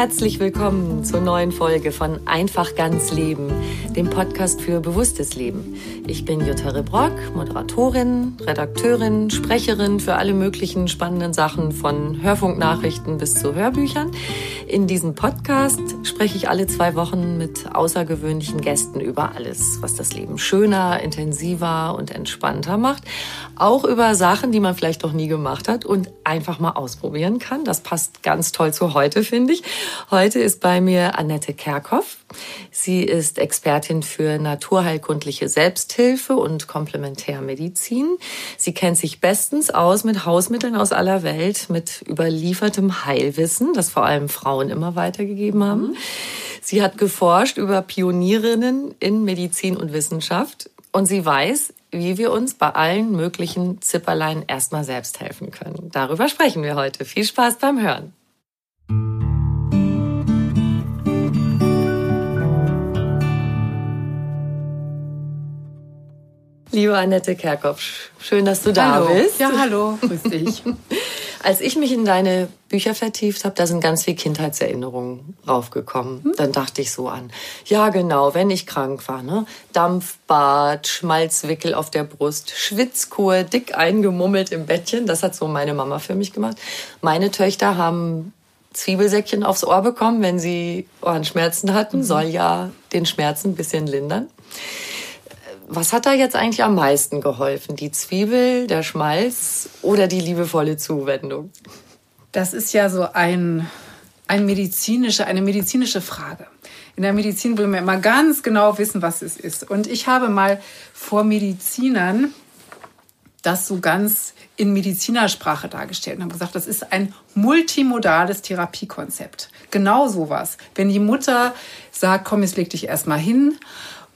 Herzlich willkommen zur neuen Folge von Einfach ganz Leben, dem Podcast für bewusstes Leben. Ich bin Jutta Rebrock, Moderatorin, Redakteurin, Sprecherin für alle möglichen spannenden Sachen von Hörfunknachrichten bis zu Hörbüchern. In diesem Podcast spreche ich alle zwei Wochen mit außergewöhnlichen Gästen über alles, was das Leben schöner, intensiver und entspannter macht. Auch über Sachen, die man vielleicht noch nie gemacht hat und einfach mal ausprobieren kann. Das passt ganz toll zu heute, finde ich. Heute ist bei mir Annette Kerkhoff. Sie ist Expertin für naturheilkundliche Selbsthilfe und Komplementärmedizin. Sie kennt sich bestens aus mit Hausmitteln aus aller Welt, mit überliefertem Heilwissen, das vor allem Frauen immer weitergegeben haben. Mhm. Sie hat geforscht über Pionierinnen in Medizin und Wissenschaft und sie weiß, wie wir uns bei allen möglichen Zipperlein erstmal selbst helfen können. Darüber sprechen wir heute. Viel Spaß beim Hören. Liebe Annette Kerkhoff, schön, dass du da hallo. bist. Ja, hallo, grüß dich. Als ich mich in deine Bücher vertieft habe, da sind ganz viele Kindheitserinnerungen raufgekommen. Hm? Dann dachte ich so an, ja genau, wenn ich krank war, ne? Dampfbad, Schmalzwickel auf der Brust, Schwitzkur, dick eingemummelt im Bettchen. Das hat so meine Mama für mich gemacht. Meine Töchter haben Zwiebelsäckchen aufs Ohr bekommen, wenn sie Ohrenschmerzen hatten. Mhm. Soll ja den Schmerzen ein bisschen lindern. Was hat da jetzt eigentlich am meisten geholfen? Die Zwiebel, der Schmalz oder die liebevolle Zuwendung? Das ist ja so ein, ein medizinische, eine medizinische Frage. In der Medizin will man immer ganz genau wissen, was es ist. Und ich habe mal vor Medizinern das so ganz in Medizinersprache dargestellt und habe gesagt, das ist ein multimodales Therapiekonzept. Genau sowas. Wenn die Mutter sagt, komm, jetzt leg dich erstmal hin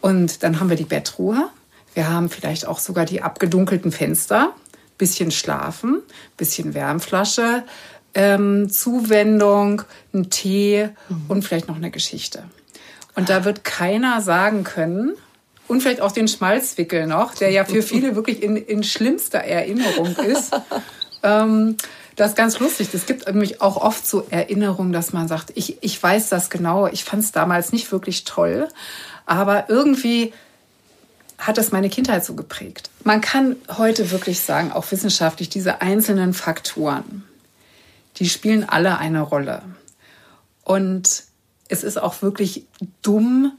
und dann haben wir die Bettruhe. Wir haben vielleicht auch sogar die abgedunkelten Fenster, bisschen schlafen, bisschen Wärmflasche, ähm, Zuwendung, ein Tee mhm. und vielleicht noch eine Geschichte. Und da wird keiner sagen können, und vielleicht auch den Schmalzwickel noch, der ja für viele wirklich in, in schlimmster Erinnerung ist. ähm, das ist ganz lustig. Es gibt nämlich auch oft so Erinnerungen, dass man sagt, ich, ich weiß das genau, ich fand es damals nicht wirklich toll. Aber irgendwie hat das meine Kindheit so geprägt. Man kann heute wirklich sagen, auch wissenschaftlich, diese einzelnen Faktoren, die spielen alle eine Rolle. Und es ist auch wirklich dumm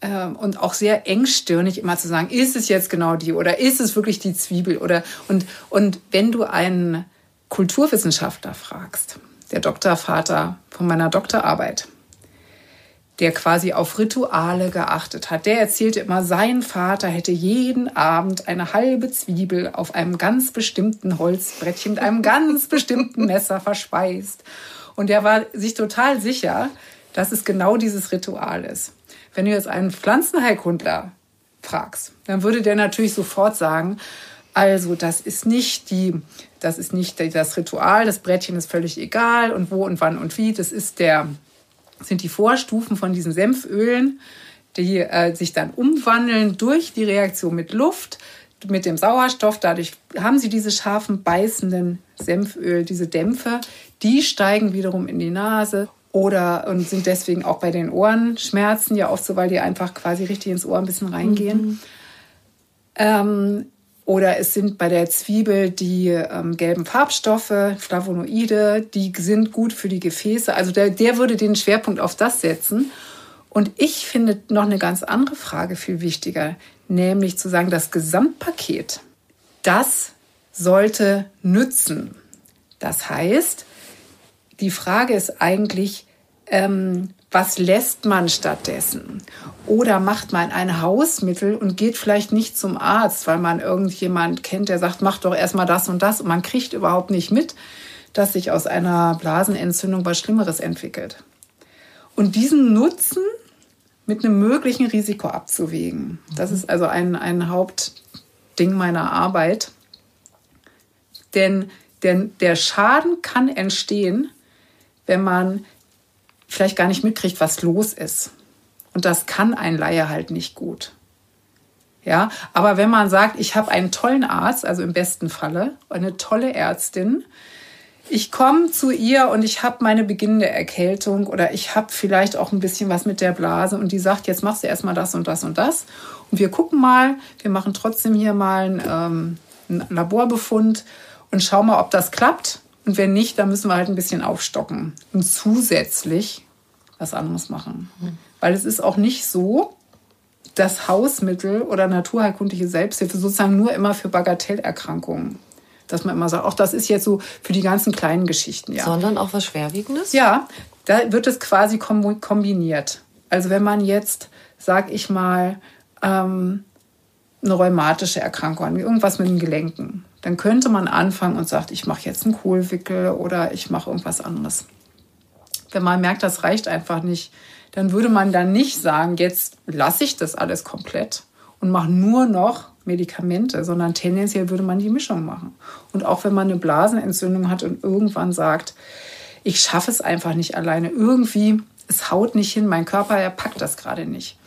äh, und auch sehr engstirnig immer zu sagen, ist es jetzt genau die oder ist es wirklich die Zwiebel oder und und wenn du einen Kulturwissenschaftler fragst, der Doktorvater von meiner Doktorarbeit, der quasi auf Rituale geachtet hat. Der erzählte immer, sein Vater hätte jeden Abend eine halbe Zwiebel auf einem ganz bestimmten Holzbrettchen mit einem ganz bestimmten Messer verspeist. Und er war sich total sicher, dass es genau dieses Ritual ist. Wenn du jetzt einen Pflanzenheilkundler fragst, dann würde der natürlich sofort sagen, Also das ist nicht die, das ist nicht das Ritual, das Brettchen ist völlig egal und wo und wann und wie. Das ist der, sind die Vorstufen von diesen Senfölen, die äh, sich dann umwandeln durch die Reaktion mit Luft, mit dem Sauerstoff. Dadurch haben sie diese scharfen, beißenden Senföl, diese Dämpfe. Die steigen wiederum in die Nase oder und sind deswegen auch bei den Ohrenschmerzen ja oft so, weil die einfach quasi richtig ins Ohr ein bisschen reingehen. Mhm. Ähm, oder es sind bei der Zwiebel die ähm, gelben Farbstoffe, Flavonoide, die sind gut für die Gefäße. Also der, der würde den Schwerpunkt auf das setzen. Und ich finde noch eine ganz andere Frage viel wichtiger, nämlich zu sagen, das Gesamtpaket, das sollte nützen. Das heißt, die Frage ist eigentlich, ähm, was lässt man stattdessen? Oder macht man ein Hausmittel und geht vielleicht nicht zum Arzt, weil man irgendjemand kennt, der sagt, mach doch erstmal das und das und man kriegt überhaupt nicht mit, dass sich aus einer Blasenentzündung was Schlimmeres entwickelt. Und diesen Nutzen mit einem möglichen Risiko abzuwägen, das ist also ein, ein Hauptding meiner Arbeit. Denn der, der Schaden kann entstehen, wenn man vielleicht gar nicht mitkriegt, was los ist. Und das kann ein Laie halt nicht gut. Ja, aber wenn man sagt, ich habe einen tollen Arzt, also im besten Falle, eine tolle Ärztin, ich komme zu ihr und ich habe meine beginnende Erkältung oder ich habe vielleicht auch ein bisschen was mit der Blase und die sagt, jetzt machst du erstmal das und das und das. Und wir gucken mal, wir machen trotzdem hier mal einen, ähm, einen Laborbefund und schauen mal, ob das klappt. Und wenn nicht, dann müssen wir halt ein bisschen aufstocken und zusätzlich was anderes machen. Mhm. Weil es ist auch nicht so, dass Hausmittel oder naturheilkundliche Selbsthilfe sozusagen nur immer für Bagatellerkrankungen. Dass man immer sagt, auch das ist jetzt so für die ganzen kleinen Geschichten, ja. Sondern auch was Schwerwiegendes? Ja, da wird es quasi kombiniert. Also wenn man jetzt, sag ich mal, ähm, eine rheumatische Erkrankung, irgendwas mit den Gelenken, dann könnte man anfangen und sagt, ich mache jetzt einen Kohlwickel oder ich mache irgendwas anderes. Wenn man merkt, das reicht einfach nicht, dann würde man dann nicht sagen, jetzt lasse ich das alles komplett und mache nur noch Medikamente, sondern tendenziell würde man die Mischung machen. Und auch wenn man eine Blasenentzündung hat und irgendwann sagt, ich schaffe es einfach nicht alleine, irgendwie, es haut nicht hin, mein Körper, er packt das gerade nicht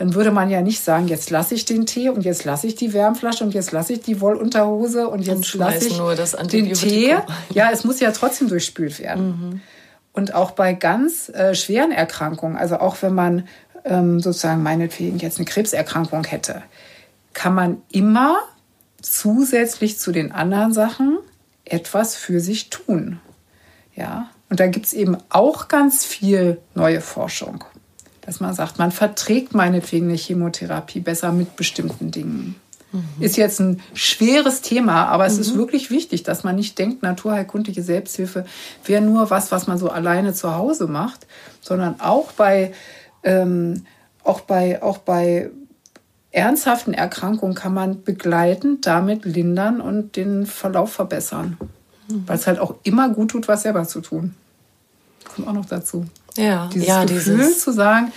dann würde man ja nicht sagen, jetzt lasse ich den Tee und jetzt lasse ich die Wärmflasche und jetzt lasse ich die Wollunterhose und jetzt lasse ich nur das den Tee. Ja, es muss ja trotzdem durchspült werden. Mhm. Und auch bei ganz äh, schweren Erkrankungen, also auch wenn man ähm, sozusagen meinetwegen jetzt eine Krebserkrankung hätte, kann man immer zusätzlich zu den anderen Sachen etwas für sich tun. Ja, und da gibt es eben auch ganz viel neue Forschung dass man sagt, man verträgt meinetwegen eine Chemotherapie besser mit bestimmten Dingen. Mhm. Ist jetzt ein schweres Thema, aber es mhm. ist wirklich wichtig, dass man nicht denkt, naturheilkundliche Selbsthilfe wäre nur was, was man so alleine zu Hause macht, sondern auch bei, ähm, auch bei, auch bei ernsthaften Erkrankungen kann man begleitend damit lindern und den Verlauf verbessern. Mhm. Weil es halt auch immer gut tut, was selber zu tun. Kommt auch noch dazu. Ja, dieses ja, Gefühl dieses zu sagen,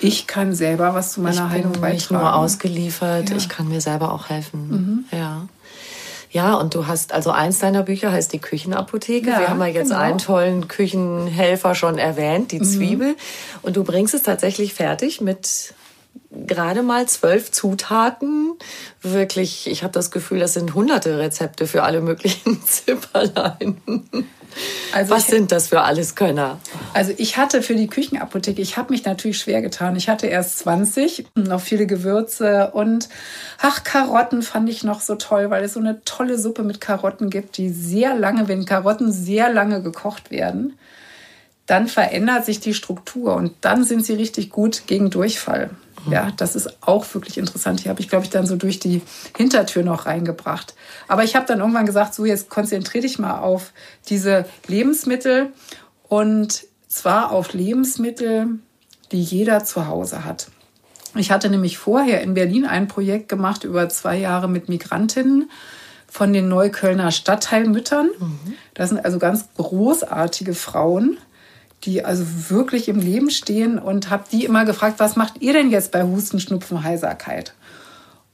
ich kann selber was zu meiner Heilung beitragen. Ich bin nicht nur ausgeliefert, ja. ich kann mir selber auch helfen. Mhm. Ja. Ja, und du hast, also eins deiner Bücher heißt die Küchenapotheke. Ja, Wir haben ja jetzt genau. einen tollen Küchenhelfer schon erwähnt, die mhm. Zwiebel. Und du bringst es tatsächlich fertig mit gerade mal zwölf Zutaten. Wirklich, ich habe das Gefühl, das sind hunderte Rezepte für alle möglichen Zipperlein. Also Was ich, sind das für alles Könner? Also ich hatte für die Küchenapotheke, ich habe mich natürlich schwer getan. Ich hatte erst 20, noch viele Gewürze und ach, Karotten fand ich noch so toll, weil es so eine tolle Suppe mit Karotten gibt, die sehr lange, wenn Karotten sehr lange gekocht werden, dann verändert sich die Struktur und dann sind sie richtig gut gegen Durchfall. Ja, das ist auch wirklich interessant. Hier habe ich, glaube ich, dann so durch die Hintertür noch reingebracht. Aber ich habe dann irgendwann gesagt, so jetzt konzentriere dich mal auf diese Lebensmittel und zwar auf Lebensmittel, die jeder zu Hause hat. Ich hatte nämlich vorher in Berlin ein Projekt gemacht über zwei Jahre mit Migrantinnen von den Neuköllner Stadtteilmüttern. Mhm. Das sind also ganz großartige Frauen, die also wirklich im Leben stehen und habe die immer gefragt, was macht ihr denn jetzt bei Husten, Schnupfen, Heiserkeit?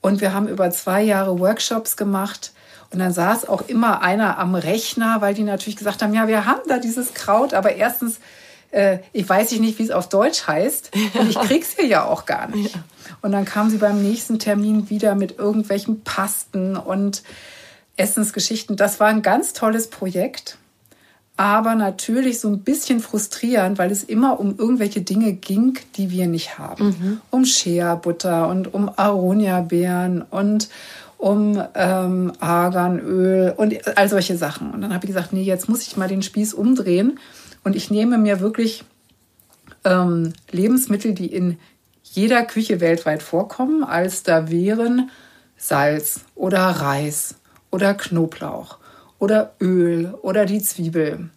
Und wir haben über zwei Jahre Workshops gemacht. Und dann saß auch immer einer am Rechner, weil die natürlich gesagt haben, ja, wir haben da dieses Kraut, aber erstens, äh, ich weiß nicht, wie es auf Deutsch heißt. Und ich krieg's hier ja auch gar nicht. Ja. Und dann kam sie beim nächsten Termin wieder mit irgendwelchen Pasten und Essensgeschichten. Das war ein ganz tolles Projekt aber natürlich so ein bisschen frustrierend, weil es immer um irgendwelche Dinge ging, die wir nicht haben. Mhm. Um Shea-Butter und um Aronia-Beeren und um ähm, Arganöl und all solche Sachen. Und dann habe ich gesagt, nee, jetzt muss ich mal den Spieß umdrehen und ich nehme mir wirklich ähm, Lebensmittel, die in jeder Küche weltweit vorkommen, als da wären Salz oder Reis oder Knoblauch oder Öl oder die Zwiebel.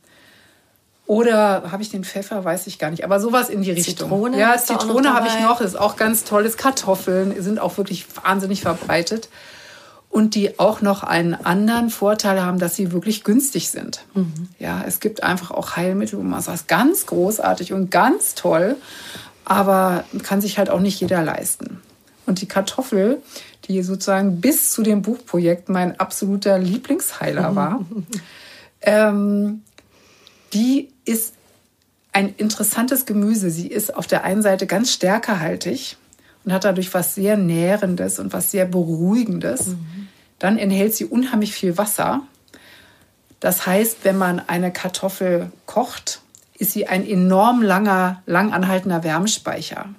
Oder habe ich den Pfeffer, weiß ich gar nicht. Aber sowas in die Richtung. Zitrone? Ja, Zitrone habe ich noch. Ist auch ganz tolles. Kartoffeln sind auch wirklich wahnsinnig verbreitet. Und die auch noch einen anderen Vorteil haben, dass sie wirklich günstig sind. Mhm. Ja, es gibt einfach auch Heilmittel, wo man sagt, ganz großartig und ganz toll. Aber kann sich halt auch nicht jeder leisten. Und die Kartoffel, die sozusagen bis zu dem Buchprojekt mein absoluter Lieblingsheiler war, ähm, die ist ein interessantes Gemüse. Sie ist auf der einen Seite ganz stärkehaltig und hat dadurch was sehr Nährendes und was sehr Beruhigendes. Mhm. Dann enthält sie unheimlich viel Wasser. Das heißt, wenn man eine Kartoffel kocht, ist sie ein enorm langer, lang anhaltender Wärmespeicher.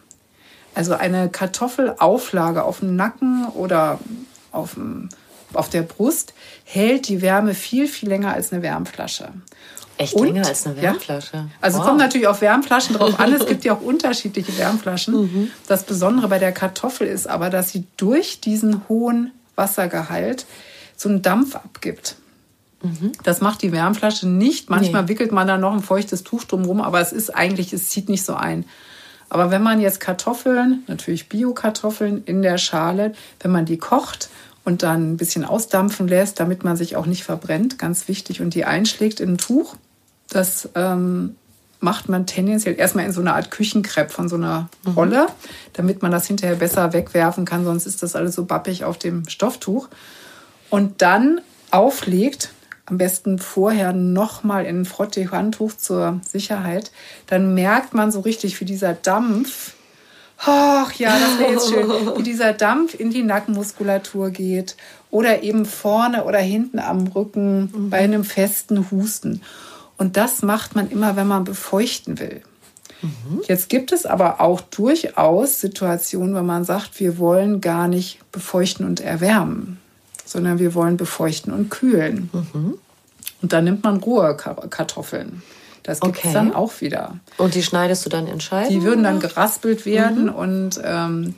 Also eine Kartoffelauflage auf dem Nacken oder auf, dem, auf der Brust hält die Wärme viel, viel länger als eine Wärmflasche. Echt und, länger als eine Wärmflasche. Ja, also wow. kommt natürlich auf Wärmflaschen drauf an. Es gibt ja auch unterschiedliche Wärmflaschen. Mhm. Das Besondere bei der Kartoffel ist aber, dass sie durch diesen hohen Wassergehalt so einen Dampf abgibt. Mhm. Das macht die Wärmflasche nicht. Manchmal nee. wickelt man da noch ein feuchtes Tuch drumherum, aber es ist eigentlich, es zieht nicht so ein. Aber wenn man jetzt Kartoffeln, natürlich Bio-Kartoffeln in der Schale, wenn man die kocht und dann ein bisschen ausdampfen lässt, damit man sich auch nicht verbrennt, ganz wichtig, und die einschlägt in ein Tuch, das ähm, macht man tendenziell erstmal in so einer Art Küchenkrepp von so einer mhm. Rolle, damit man das hinterher besser wegwerfen kann, sonst ist das alles so bappig auf dem Stofftuch. Und dann auflegt, am besten vorher nochmal in ein Frottee-Handtuch zur Sicherheit, dann merkt man so richtig, wie dieser Dampf, ach ja, das wäre jetzt schön, wie dieser Dampf in die Nackenmuskulatur geht oder eben vorne oder hinten am Rücken mhm. bei einem festen Husten. Und das macht man immer, wenn man befeuchten will. Mhm. Jetzt gibt es aber auch durchaus Situationen, wo man sagt, wir wollen gar nicht befeuchten und erwärmen sondern wir wollen befeuchten und kühlen. Mhm. Und dann nimmt man rohe Kartoffeln. Das gibt es okay. dann auch wieder. Und die schneidest du dann in Scheiben? Die würden dann geraspelt werden mhm. und ähm,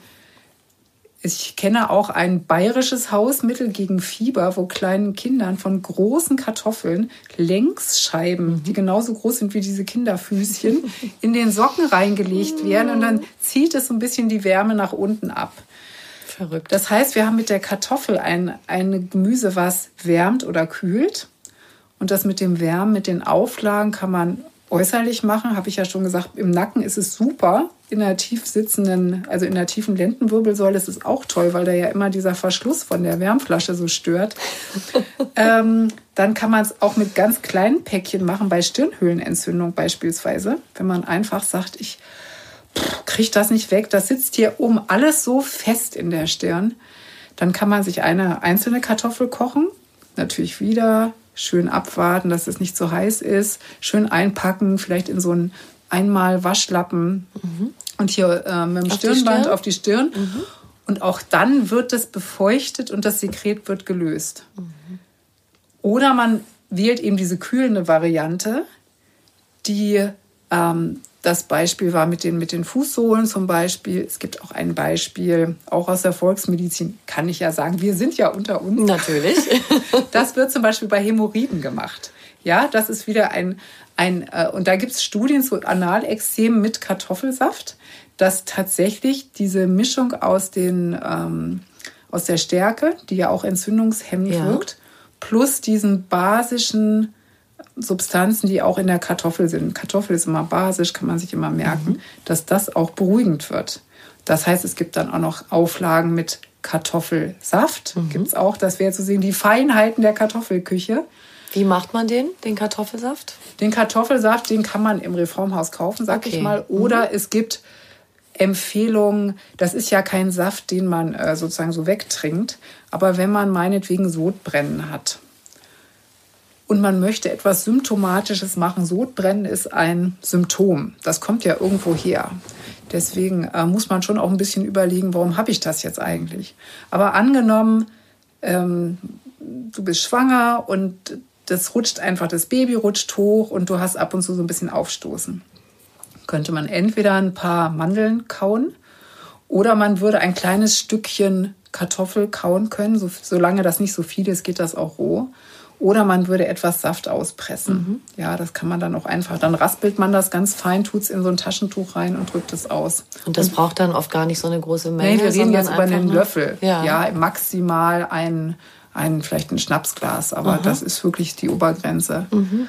ich kenne auch ein bayerisches Hausmittel gegen Fieber, wo kleinen Kindern von großen Kartoffeln Längsscheiben, mhm. die genauso groß sind wie diese Kinderfüßchen, in den Socken reingelegt werden und dann zieht es so ein bisschen die Wärme nach unten ab. Verrückt. Das heißt, wir haben mit der Kartoffel ein, ein Gemüse, was wärmt oder kühlt. Und das mit dem Wärmen, mit den Auflagen kann man äußerlich machen, habe ich ja schon gesagt. Im Nacken ist es super. In der tief sitzenden, also in der tiefen Lendenwirbelsäule ist es auch toll, weil da ja immer dieser Verschluss von der Wärmflasche so stört. ähm, dann kann man es auch mit ganz kleinen Päckchen machen, bei Stirnhöhlenentzündung beispielsweise. Wenn man einfach sagt, ich kriege das nicht weg. Das sitzt hier oben alles so fest in der Stirn. Dann kann man sich eine einzelne Kartoffel kochen. Natürlich wieder schön abwarten, dass es nicht zu heiß ist. Schön einpacken, vielleicht in so einen einmal Waschlappen. Mhm. Und hier äh, mit dem auf Stirnband die auf die Stirn. Mhm. Und auch dann wird es befeuchtet und das Sekret wird gelöst. Mhm. Oder man wählt eben diese kühlende Variante, die ähm, das Beispiel war mit den, mit den Fußsohlen zum Beispiel. Es gibt auch ein Beispiel, auch aus der Volksmedizin, kann ich ja sagen, wir sind ja unter uns. Natürlich. Das wird zum Beispiel bei Hämorrhoiden gemacht. Ja, das ist wieder ein, ein äh, und da gibt es Studien zu Analexem mit Kartoffelsaft, dass tatsächlich diese Mischung aus, den, ähm, aus der Stärke, die ja auch entzündungshemmend ja. wirkt, plus diesen basischen Substanzen, die auch in der Kartoffel sind. Kartoffel ist immer basisch, kann man sich immer merken, mhm. dass das auch beruhigend wird. Das heißt, es gibt dann auch noch Auflagen mit Kartoffelsaft. Mhm. Gibt es auch, das wäre zu sehen, die Feinheiten der Kartoffelküche. Wie macht man den, den Kartoffelsaft? Den Kartoffelsaft, den kann man im Reformhaus kaufen, sag okay. ich mal. Oder mhm. es gibt Empfehlungen, das ist ja kein Saft, den man äh, sozusagen so wegtrinkt, aber wenn man meinetwegen Sodbrennen hat und man möchte etwas Symptomatisches machen, Sodbrennen ist ein Symptom, das kommt ja irgendwo her. Deswegen äh, muss man schon auch ein bisschen überlegen, warum habe ich das jetzt eigentlich. Aber angenommen, ähm, du bist schwanger und das rutscht einfach, das Baby rutscht hoch und du hast ab und zu so ein bisschen Aufstoßen. Könnte man entweder ein paar Mandeln kauen oder man würde ein kleines Stückchen Kartoffel kauen können. So, solange das nicht so viel ist, geht das auch roh. Oder man würde etwas Saft auspressen. Mhm. Ja, das kann man dann auch einfach. Dann raspelt man das ganz fein, tut es in so ein Taschentuch rein und drückt es aus. Und das und, braucht dann oft gar nicht so eine große Menge. Nee, wir reden jetzt über einen Löffel. Ja. ja, maximal ein, ein, vielleicht ein Schnapsglas. Aber mhm. das ist wirklich die Obergrenze. Mhm.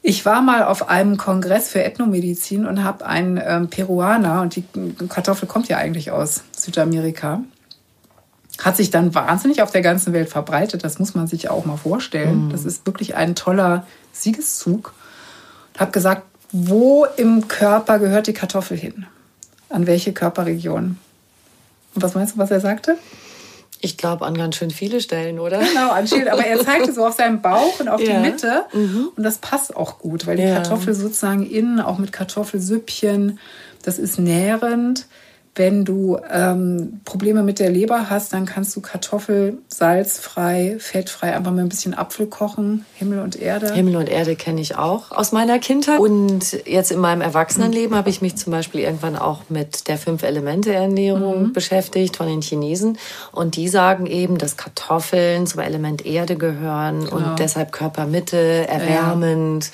Ich war mal auf einem Kongress für Ethnomedizin und habe einen ähm, Peruaner, und die Kartoffel kommt ja eigentlich aus Südamerika, hat sich dann wahnsinnig auf der ganzen Welt verbreitet. Das muss man sich auch mal vorstellen. Mhm. Das ist wirklich ein toller Siegeszug. Ich habe gesagt, wo im Körper gehört die Kartoffel hin? An welche Körperregion? Und was meinst du, was er sagte? Ich glaube an ganz schön viele Stellen, oder? Genau, an vielen. Aber er zeigte so auf seinem Bauch und auf ja. die Mitte. Mhm. Und das passt auch gut, weil die ja. Kartoffel sozusagen innen, auch mit Kartoffelsüppchen, das ist nährend. Wenn du ähm, Probleme mit der Leber hast, dann kannst du Kartoffel salzfrei, fettfrei einfach mit ein bisschen Apfel kochen. Himmel und Erde. Himmel und Erde kenne ich auch aus meiner Kindheit. Und jetzt in meinem Erwachsenenleben mhm. habe ich mich zum Beispiel irgendwann auch mit der Fünf-Elemente-Ernährung mhm. beschäftigt von den Chinesen. Und die sagen eben, dass Kartoffeln zum Element Erde gehören genau. und deshalb Körpermitte, erwärmend. Ja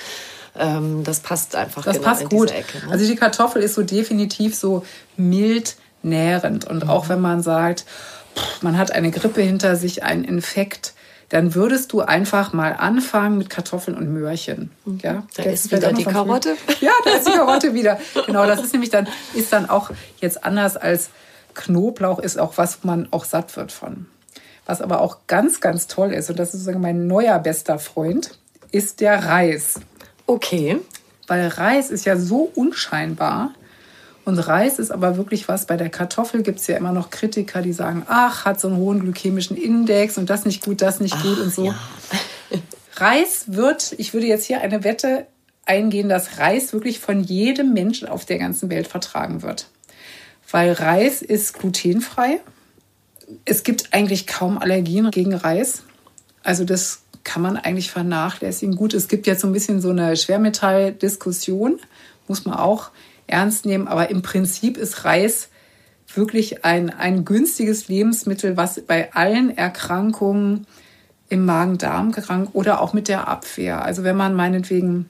ähm, das passt einfach das genau passt gut. Ecke, ne? Also die Kartoffel ist so definitiv so mild nährend. Und mhm. auch wenn man sagt, pff, man hat eine Grippe hinter sich, einen Infekt, dann würdest du einfach mal anfangen mit Kartoffeln und Möhrchen. Mhm. Ja, da ist wieder die Karotte. Ja, da ist die Karotte wieder. Genau, das ist nämlich dann, ist dann auch jetzt anders als Knoblauch, ist auch was, wo man auch satt wird von. Was aber auch ganz, ganz toll ist, und das ist sozusagen mein neuer bester Freund, ist der Reis. Okay. Weil Reis ist ja so unscheinbar. Und Reis ist aber wirklich was. Bei der Kartoffel gibt es ja immer noch Kritiker, die sagen, ach, hat so einen hohen glykämischen Index und das nicht gut, das nicht ach, gut und so. Ja. Reis wird, ich würde jetzt hier eine Wette eingehen, dass Reis wirklich von jedem Menschen auf der ganzen Welt vertragen wird. Weil Reis ist glutenfrei. Es gibt eigentlich kaum Allergien gegen Reis. Also das kann man eigentlich vernachlässigen. Gut, es gibt jetzt so ein bisschen so eine Schwermetalldiskussion, muss man auch ernst nehmen, aber im Prinzip ist Reis wirklich ein, ein günstiges Lebensmittel, was bei allen Erkrankungen im Magen-Darm krank oder auch mit der Abwehr. Also wenn man meinetwegen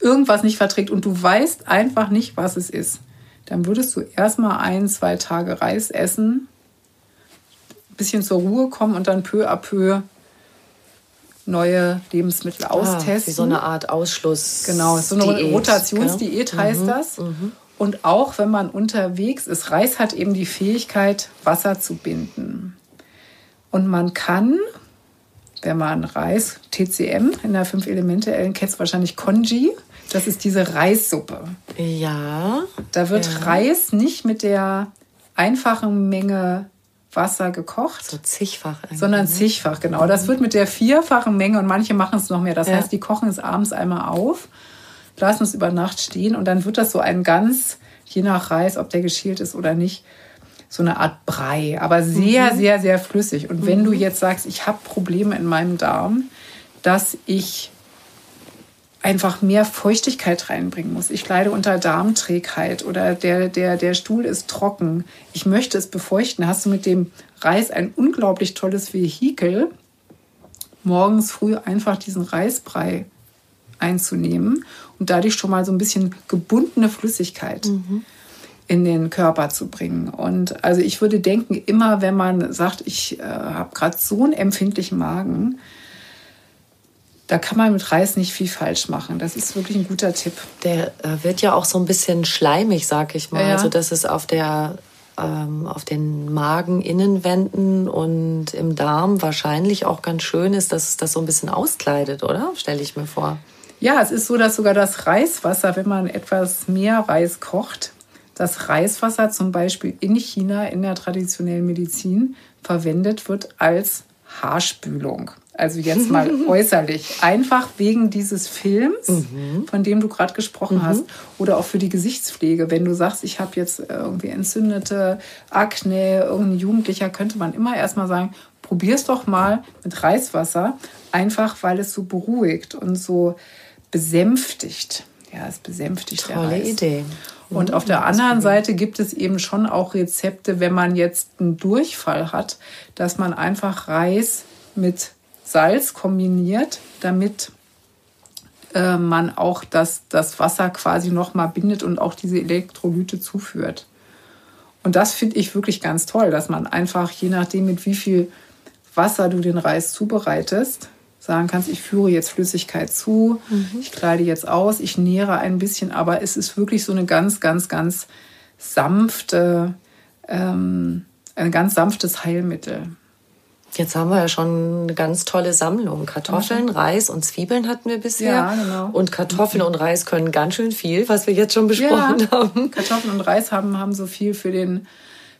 irgendwas nicht verträgt und du weißt einfach nicht, was es ist, dann würdest du erstmal ein, zwei Tage Reis essen, ein bisschen zur Ruhe kommen und dann peu à peu neue Lebensmittel ah, austesten. Wie so eine Art Ausschluss. Genau, so eine Diät, Rotationsdiät gell? heißt mhm, das. Mhm. Und auch wenn man unterwegs ist, Reis hat eben die Fähigkeit, Wasser zu binden. Und man kann, wenn man Reis, TCM in der fünf Elemente, Ellen kennt wahrscheinlich Konji, das ist diese Reissuppe. Ja. Da wird ja. Reis nicht mit der einfachen Menge Wasser gekocht. So zigfach. Sondern ne? zigfach, genau. Das wird mit der vierfachen Menge und manche machen es noch mehr. Das ja. heißt, die kochen es abends einmal auf, lassen es über Nacht stehen und dann wird das so ein ganz, je nach Reis, ob der geschält ist oder nicht, so eine Art Brei, aber sehr, mhm. sehr, sehr flüssig. Und wenn mhm. du jetzt sagst, ich habe Probleme in meinem Darm, dass ich einfach mehr Feuchtigkeit reinbringen muss. Ich leide unter Darmträgheit oder der, der, der Stuhl ist trocken. Ich möchte es befeuchten. Hast du mit dem Reis ein unglaublich tolles Vehikel, morgens früh einfach diesen Reisbrei einzunehmen und dadurch schon mal so ein bisschen gebundene Flüssigkeit mhm. in den Körper zu bringen. Und also ich würde denken, immer wenn man sagt, ich äh, habe gerade so einen empfindlichen Magen, da kann man mit Reis nicht viel falsch machen. Das ist wirklich ein guter Tipp. Der äh, wird ja auch so ein bisschen schleimig, sag ich mal. Ja. Also dass es auf der ähm, auf den Mageninnenwänden und im Darm wahrscheinlich auch ganz schön ist, dass es das so ein bisschen auskleidet, oder? Stelle ich mir vor. Ja, es ist so, dass sogar das Reiswasser, wenn man etwas mehr Reis kocht, das Reiswasser zum Beispiel in China in der traditionellen Medizin verwendet wird als Haarspülung. Also jetzt mal äußerlich. Einfach wegen dieses Films, mhm. von dem du gerade gesprochen mhm. hast. Oder auch für die Gesichtspflege. Wenn du sagst, ich habe jetzt irgendwie entzündete Akne, irgendein Jugendlicher, könnte man immer erstmal sagen, probier's doch mal mit Reiswasser. Einfach weil es so beruhigt und so besänftigt. Ja, es besänftigt Tolle der Reis. Idee. Und auf der anderen Seite gibt es eben schon auch Rezepte, wenn man jetzt einen Durchfall hat, dass man einfach Reis mit Salz kombiniert, damit äh, man auch das, das Wasser quasi nochmal bindet und auch diese Elektrolyte zuführt. Und das finde ich wirklich ganz toll, dass man einfach, je nachdem, mit wie viel Wasser du den Reis zubereitest, sagen kannst, ich führe jetzt Flüssigkeit zu, mhm. ich kleide jetzt aus, ich nähere ein bisschen, aber es ist wirklich so eine ganz, ganz, ganz sanfte, ähm, ein ganz sanftes Heilmittel. Jetzt haben wir ja schon eine ganz tolle Sammlung. Kartoffeln, mhm. Reis und Zwiebeln hatten wir bisher. Ja, genau. Und Kartoffeln und Reis können ganz schön viel, was wir jetzt schon besprochen ja. haben. Kartoffeln und Reis haben, haben so viel für den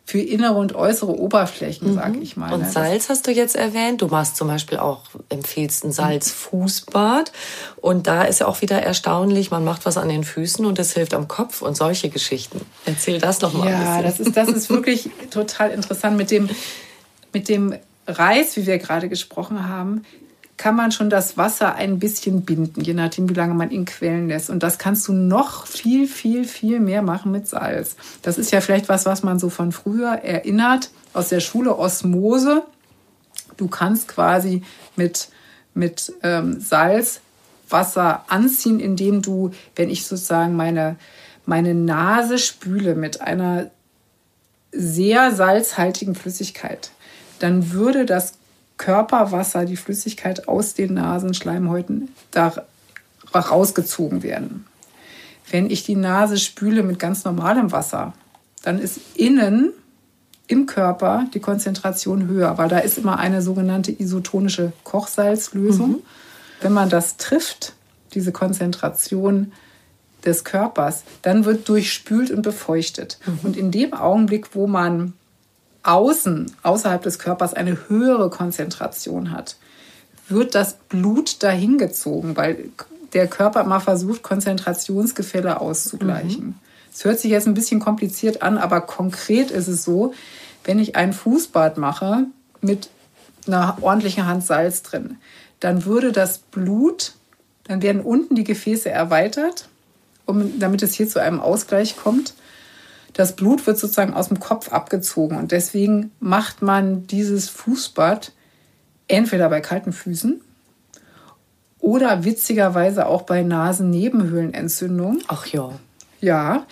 für innere und äußere Oberflächen, mhm. sag ich mal. Und ne? Salz hast du jetzt erwähnt. Du machst zum Beispiel auch, empfiehlst ein Salzfußbad. Und da ist ja auch wieder erstaunlich, man macht was an den Füßen und es hilft am Kopf und solche Geschichten. Erzähl das doch mal. Ja, das ist, das ist wirklich total interessant mit dem, mit dem Reis, wie wir gerade gesprochen haben, kann man schon das Wasser ein bisschen binden, je nachdem, wie lange man ihn quellen lässt. Und das kannst du noch viel, viel, viel mehr machen mit Salz. Das ist ja vielleicht was, was man so von früher erinnert, aus der Schule Osmose. Du kannst quasi mit, mit ähm, Salz Wasser anziehen, indem du, wenn ich sozusagen meine, meine Nase spüle mit einer sehr salzhaltigen Flüssigkeit, dann würde das Körperwasser, die Flüssigkeit aus den Nasenschleimhäuten da rausgezogen werden. Wenn ich die Nase spüle mit ganz normalem Wasser, dann ist innen im Körper die Konzentration höher, weil da ist immer eine sogenannte isotonische Kochsalzlösung. Mhm. Wenn man das trifft, diese Konzentration des Körpers, dann wird durchspült und befeuchtet. Mhm. Und in dem Augenblick, wo man außen, außerhalb des Körpers, eine höhere Konzentration hat, wird das Blut dahin gezogen, weil der Körper immer versucht, Konzentrationsgefälle auszugleichen. Es mhm. hört sich jetzt ein bisschen kompliziert an, aber konkret ist es so, wenn ich ein Fußbad mache mit einer ordentlichen Hand Salz drin, dann würde das Blut, dann werden unten die Gefäße erweitert, um, damit es hier zu einem Ausgleich kommt das Blut wird sozusagen aus dem Kopf abgezogen. Und deswegen macht man dieses Fußbad entweder bei kalten Füßen oder witzigerweise auch bei Nasennebenhöhlenentzündung. Ach ja. Ja,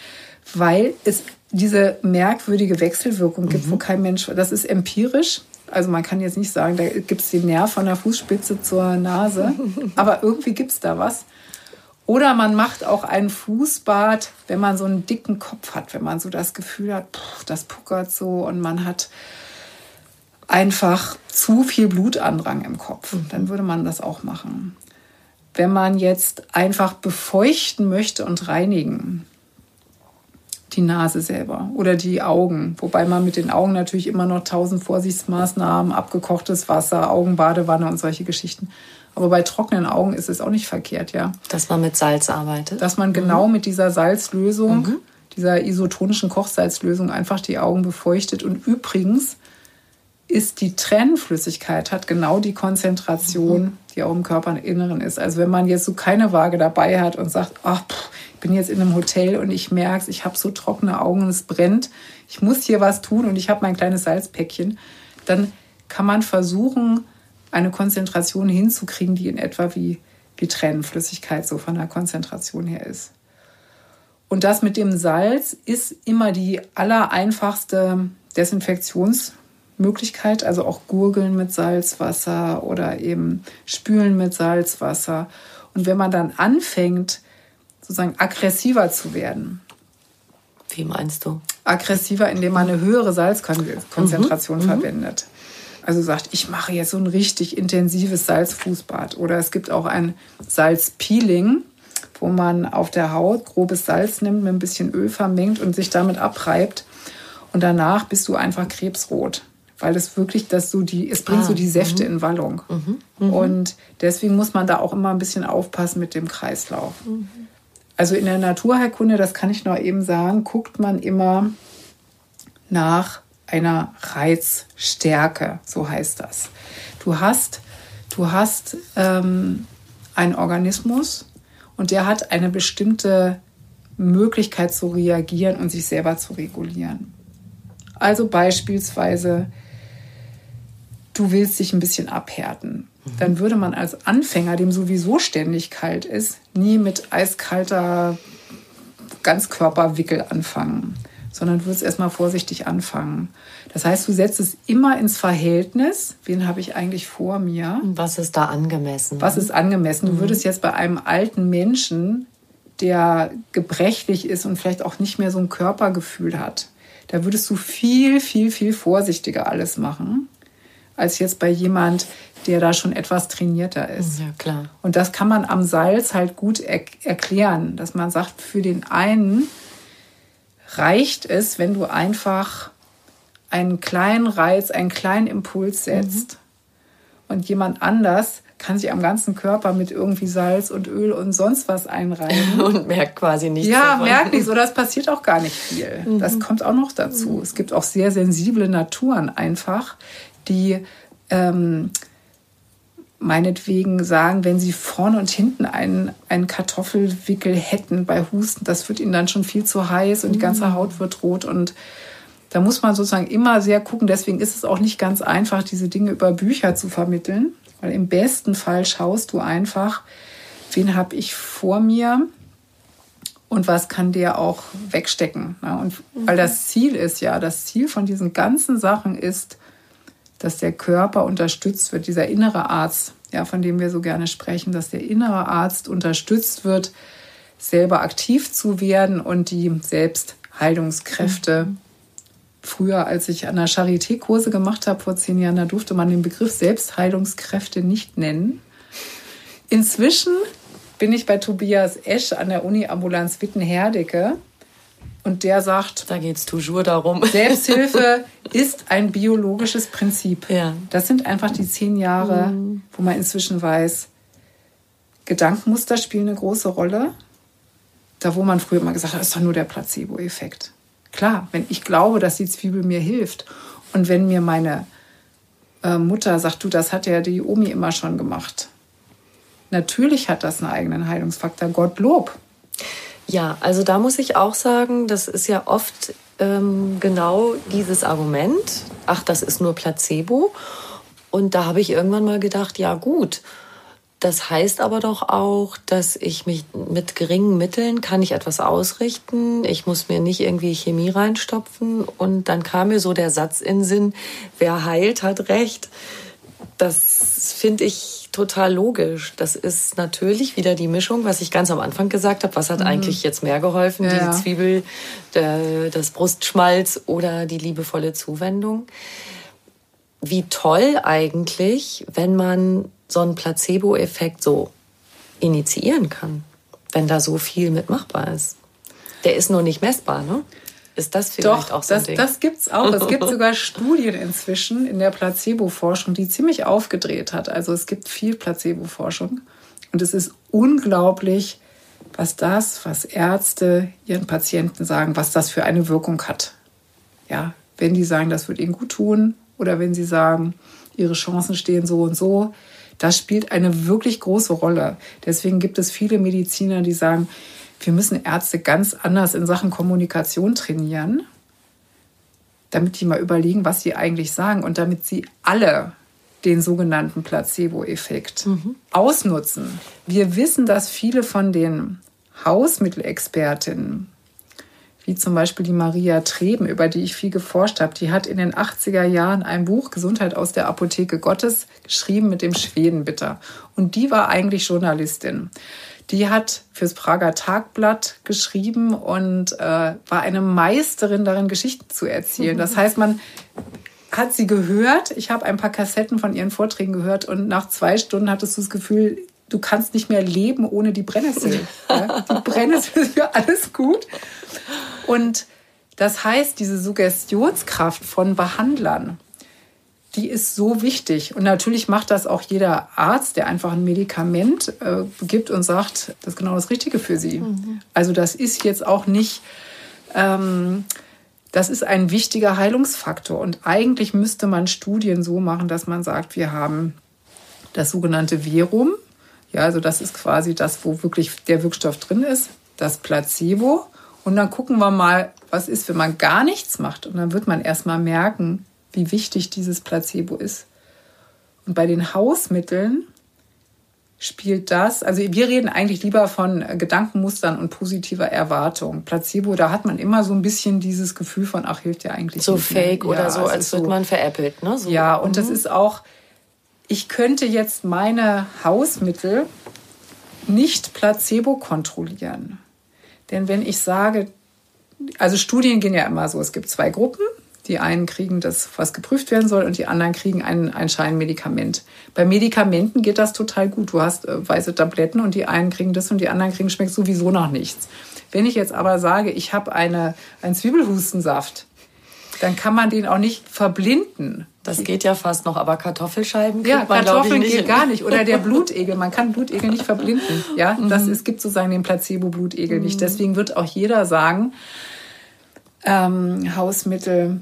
weil es diese merkwürdige Wechselwirkung gibt, mhm. wo kein Mensch, das ist empirisch. Also man kann jetzt nicht sagen, da gibt es den Nerv von der Fußspitze zur Nase, aber irgendwie gibt es da was. Oder man macht auch ein Fußbad, wenn man so einen dicken Kopf hat, wenn man so das Gefühl hat, pff, das puckert so und man hat einfach zu viel Blutandrang im Kopf. Mhm. Dann würde man das auch machen. Wenn man jetzt einfach befeuchten möchte und reinigen, die Nase selber oder die Augen, wobei man mit den Augen natürlich immer noch tausend Vorsichtsmaßnahmen, abgekochtes Wasser, Augenbadewanne und solche Geschichten aber bei trockenen Augen ist es auch nicht verkehrt, ja. Dass man mit Salz arbeitet. Dass man genau mhm. mit dieser Salzlösung, mhm. dieser isotonischen Kochsalzlösung einfach die Augen befeuchtet. Und übrigens ist die Trennflüssigkeit, hat genau die Konzentration, mhm. die auch im Körperinneren ist. Also wenn man jetzt so keine Waage dabei hat und sagt, ach, pff, ich bin jetzt in einem Hotel und ich merke es, ich habe so trockene Augen und es brennt, ich muss hier was tun und ich habe mein kleines Salzpäckchen, dann kann man versuchen, eine Konzentration hinzukriegen, die in etwa wie, wie Tränenflüssigkeit so von der Konzentration her ist. Und das mit dem Salz ist immer die allereinfachste Desinfektionsmethode Möglichkeit, also auch Gurgeln mit Salzwasser oder eben Spülen mit Salzwasser. Und wenn man dann anfängt, sozusagen aggressiver zu werden. Wie meinst du? Aggressiver, indem man eine höhere Salzkonzentration mhm. mhm. verwendet. Also sagt, ich mache jetzt so ein richtig intensives Salzfußbad. Oder es gibt auch ein Salzpeeling, wo man auf der Haut grobes Salz nimmt, mit ein bisschen Öl vermengt und sich damit abreibt. Und danach bist du einfach krebsrot. Weil es wirklich, dass du die, es bringt ah, so die Säfte mh. in Wallung. Mhm, mh. Und deswegen muss man da auch immer ein bisschen aufpassen mit dem Kreislauf. Mhm. Also in der Naturheilkunde, das kann ich noch eben sagen, guckt man immer nach einer Reizstärke, so heißt das. Du hast, du hast ähm, einen Organismus und der hat eine bestimmte Möglichkeit zu reagieren und sich selber zu regulieren. Also beispielsweise, du willst dich ein bisschen abhärten dann würde man als Anfänger, dem sowieso ständig kalt ist, nie mit eiskalter Ganzkörperwickel anfangen, sondern du würdest erstmal vorsichtig anfangen. Das heißt, du setzt es immer ins Verhältnis, wen habe ich eigentlich vor mir? Was ist da angemessen? Was ist angemessen? Du mhm. würdest jetzt bei einem alten Menschen, der gebrechlich ist und vielleicht auch nicht mehr so ein Körpergefühl hat, da würdest du viel, viel, viel vorsichtiger alles machen, als jetzt bei jemand, der da schon etwas trainierter ist. Ja, klar. Und das kann man am Salz halt gut er erklären, dass man sagt, für den einen reicht es, wenn du einfach einen kleinen Reiz, einen kleinen Impuls setzt mhm. und jemand anders kann sich am ganzen Körper mit irgendwie Salz und Öl und sonst was einreiben. Und merkt quasi nichts. Ja, davon. merkt nichts. Oder es passiert auch gar nicht viel. Mhm. Das kommt auch noch dazu. Mhm. Es gibt auch sehr sensible Naturen einfach, die ähm, meinetwegen sagen, wenn sie vorne und hinten einen, einen Kartoffelwickel hätten bei Husten, das wird ihnen dann schon viel zu heiß und die ganze mm. Haut wird rot und da muss man sozusagen immer sehr gucken. Deswegen ist es auch nicht ganz einfach, diese Dinge über Bücher zu vermitteln, weil im besten Fall schaust du einfach, wen habe ich vor mir und was kann der auch wegstecken. Und weil mhm. das Ziel ist ja, das Ziel von diesen ganzen Sachen ist, dass der Körper unterstützt wird, dieser innere Arzt, ja, von dem wir so gerne sprechen, dass der innere Arzt unterstützt wird, selber aktiv zu werden und die Selbstheilungskräfte. Mhm. Früher, als ich an der Charité Kurse gemacht habe vor zehn Jahren, da durfte man den Begriff Selbstheilungskräfte nicht nennen. Inzwischen bin ich bei Tobias Esch an der Uni Ambulanz Wittenherdecke und der sagt, da geht es toujours darum. Selbsthilfe ist ein biologisches Prinzip. Ja. Das sind einfach die zehn Jahre, mhm. wo man inzwischen weiß, Gedankenmuster spielen eine große Rolle. Da, wo man früher immer gesagt hat, das ist doch nur der Placebo-Effekt. Klar, wenn ich glaube, dass die Zwiebel mir hilft und wenn mir meine äh, Mutter sagt, du, das hat ja die Omi immer schon gemacht. Natürlich hat das einen eigenen Heilungsfaktor. Gottlob. Ja, also da muss ich auch sagen, das ist ja oft ähm, genau dieses Argument, ach, das ist nur Placebo. Und da habe ich irgendwann mal gedacht, ja gut, das heißt aber doch auch, dass ich mich mit geringen Mitteln kann ich etwas ausrichten. Ich muss mir nicht irgendwie Chemie reinstopfen. Und dann kam mir so der Satz in Sinn, wer heilt, hat recht. Das finde ich total logisch. Das ist natürlich wieder die Mischung, was ich ganz am Anfang gesagt habe. Was hat mhm. eigentlich jetzt mehr geholfen? Ja. Die Zwiebel, der, das Brustschmalz oder die liebevolle Zuwendung? Wie toll eigentlich, wenn man so einen Placebo-Effekt so initiieren kann, wenn da so viel mitmachbar ist. Der ist nur nicht messbar, ne? Ist das vielleicht Doch, auch so ein das, Ding? das gibt's auch. Es gibt sogar Studien inzwischen in der Placebo-Forschung, die ziemlich aufgedreht hat. Also es gibt viel Placebo-Forschung. Und es ist unglaublich, was das, was Ärzte ihren Patienten sagen, was das für eine Wirkung hat. Ja, wenn die sagen, das wird ihnen gut tun oder wenn sie sagen, ihre Chancen stehen so und so, das spielt eine wirklich große Rolle. Deswegen gibt es viele Mediziner, die sagen, wir müssen Ärzte ganz anders in Sachen Kommunikation trainieren, damit die mal überlegen, was sie eigentlich sagen und damit sie alle den sogenannten Placebo-Effekt mhm. ausnutzen. Wir wissen, dass viele von den Hausmittelexpertinnen wie zum Beispiel die Maria Treben, über die ich viel geforscht habe. Die hat in den 80er Jahren ein Buch Gesundheit aus der Apotheke Gottes geschrieben mit dem Schwedenbitter. Und die war eigentlich Journalistin. Die hat fürs Prager Tagblatt geschrieben und äh, war eine Meisterin darin, Geschichten zu erzählen. Das heißt, man hat sie gehört. Ich habe ein paar Kassetten von ihren Vorträgen gehört und nach zwei Stunden hattest du das Gefühl, du kannst nicht mehr leben ohne die Brennnessel. Ja? Die Brennnessel ist für alles gut. Und das heißt, diese Suggestionskraft von Behandlern, die ist so wichtig. Und natürlich macht das auch jeder Arzt, der einfach ein Medikament äh, gibt und sagt, das ist genau das Richtige für Sie. Mhm. Also das ist jetzt auch nicht, ähm, das ist ein wichtiger Heilungsfaktor. Und eigentlich müsste man Studien so machen, dass man sagt, wir haben das sogenannte Verum. Ja, also das ist quasi das, wo wirklich der Wirkstoff drin ist, das Placebo. Und dann gucken wir mal, was ist, wenn man gar nichts macht. Und dann wird man erst mal merken, wie wichtig dieses Placebo ist. Und bei den Hausmitteln spielt das, also wir reden eigentlich lieber von Gedankenmustern und positiver Erwartung. Placebo, da hat man immer so ein bisschen dieses Gefühl von, ach, hilft ja eigentlich so nicht. So fake mehr. oder ja, so, als wird so, man veräppelt. Ne? So. Ja, und mhm. das ist auch, ich könnte jetzt meine Hausmittel nicht placebo kontrollieren. Denn wenn ich sage, also Studien gehen ja immer so, es gibt zwei Gruppen, die einen kriegen das, was geprüft werden soll, und die anderen kriegen ein, ein Scheinmedikament. Bei Medikamenten geht das total gut. Du hast äh, weiße Tabletten und die einen kriegen das und die anderen kriegen schmeckt sowieso noch nichts. Wenn ich jetzt aber sage, ich habe eine, einen Zwiebelhustensaft, dann kann man den auch nicht verblinden. Das geht ja fast noch, aber Kartoffelscheiben kriegt ja, man, Kartoffeln geht gar nicht. Oder der Blutegel. Man kann Blutegel nicht verblinden. Ja, das, mhm. es gibt sozusagen den Placebo-Blutegel mhm. nicht. Deswegen wird auch jeder sagen, ähm, Hausmittel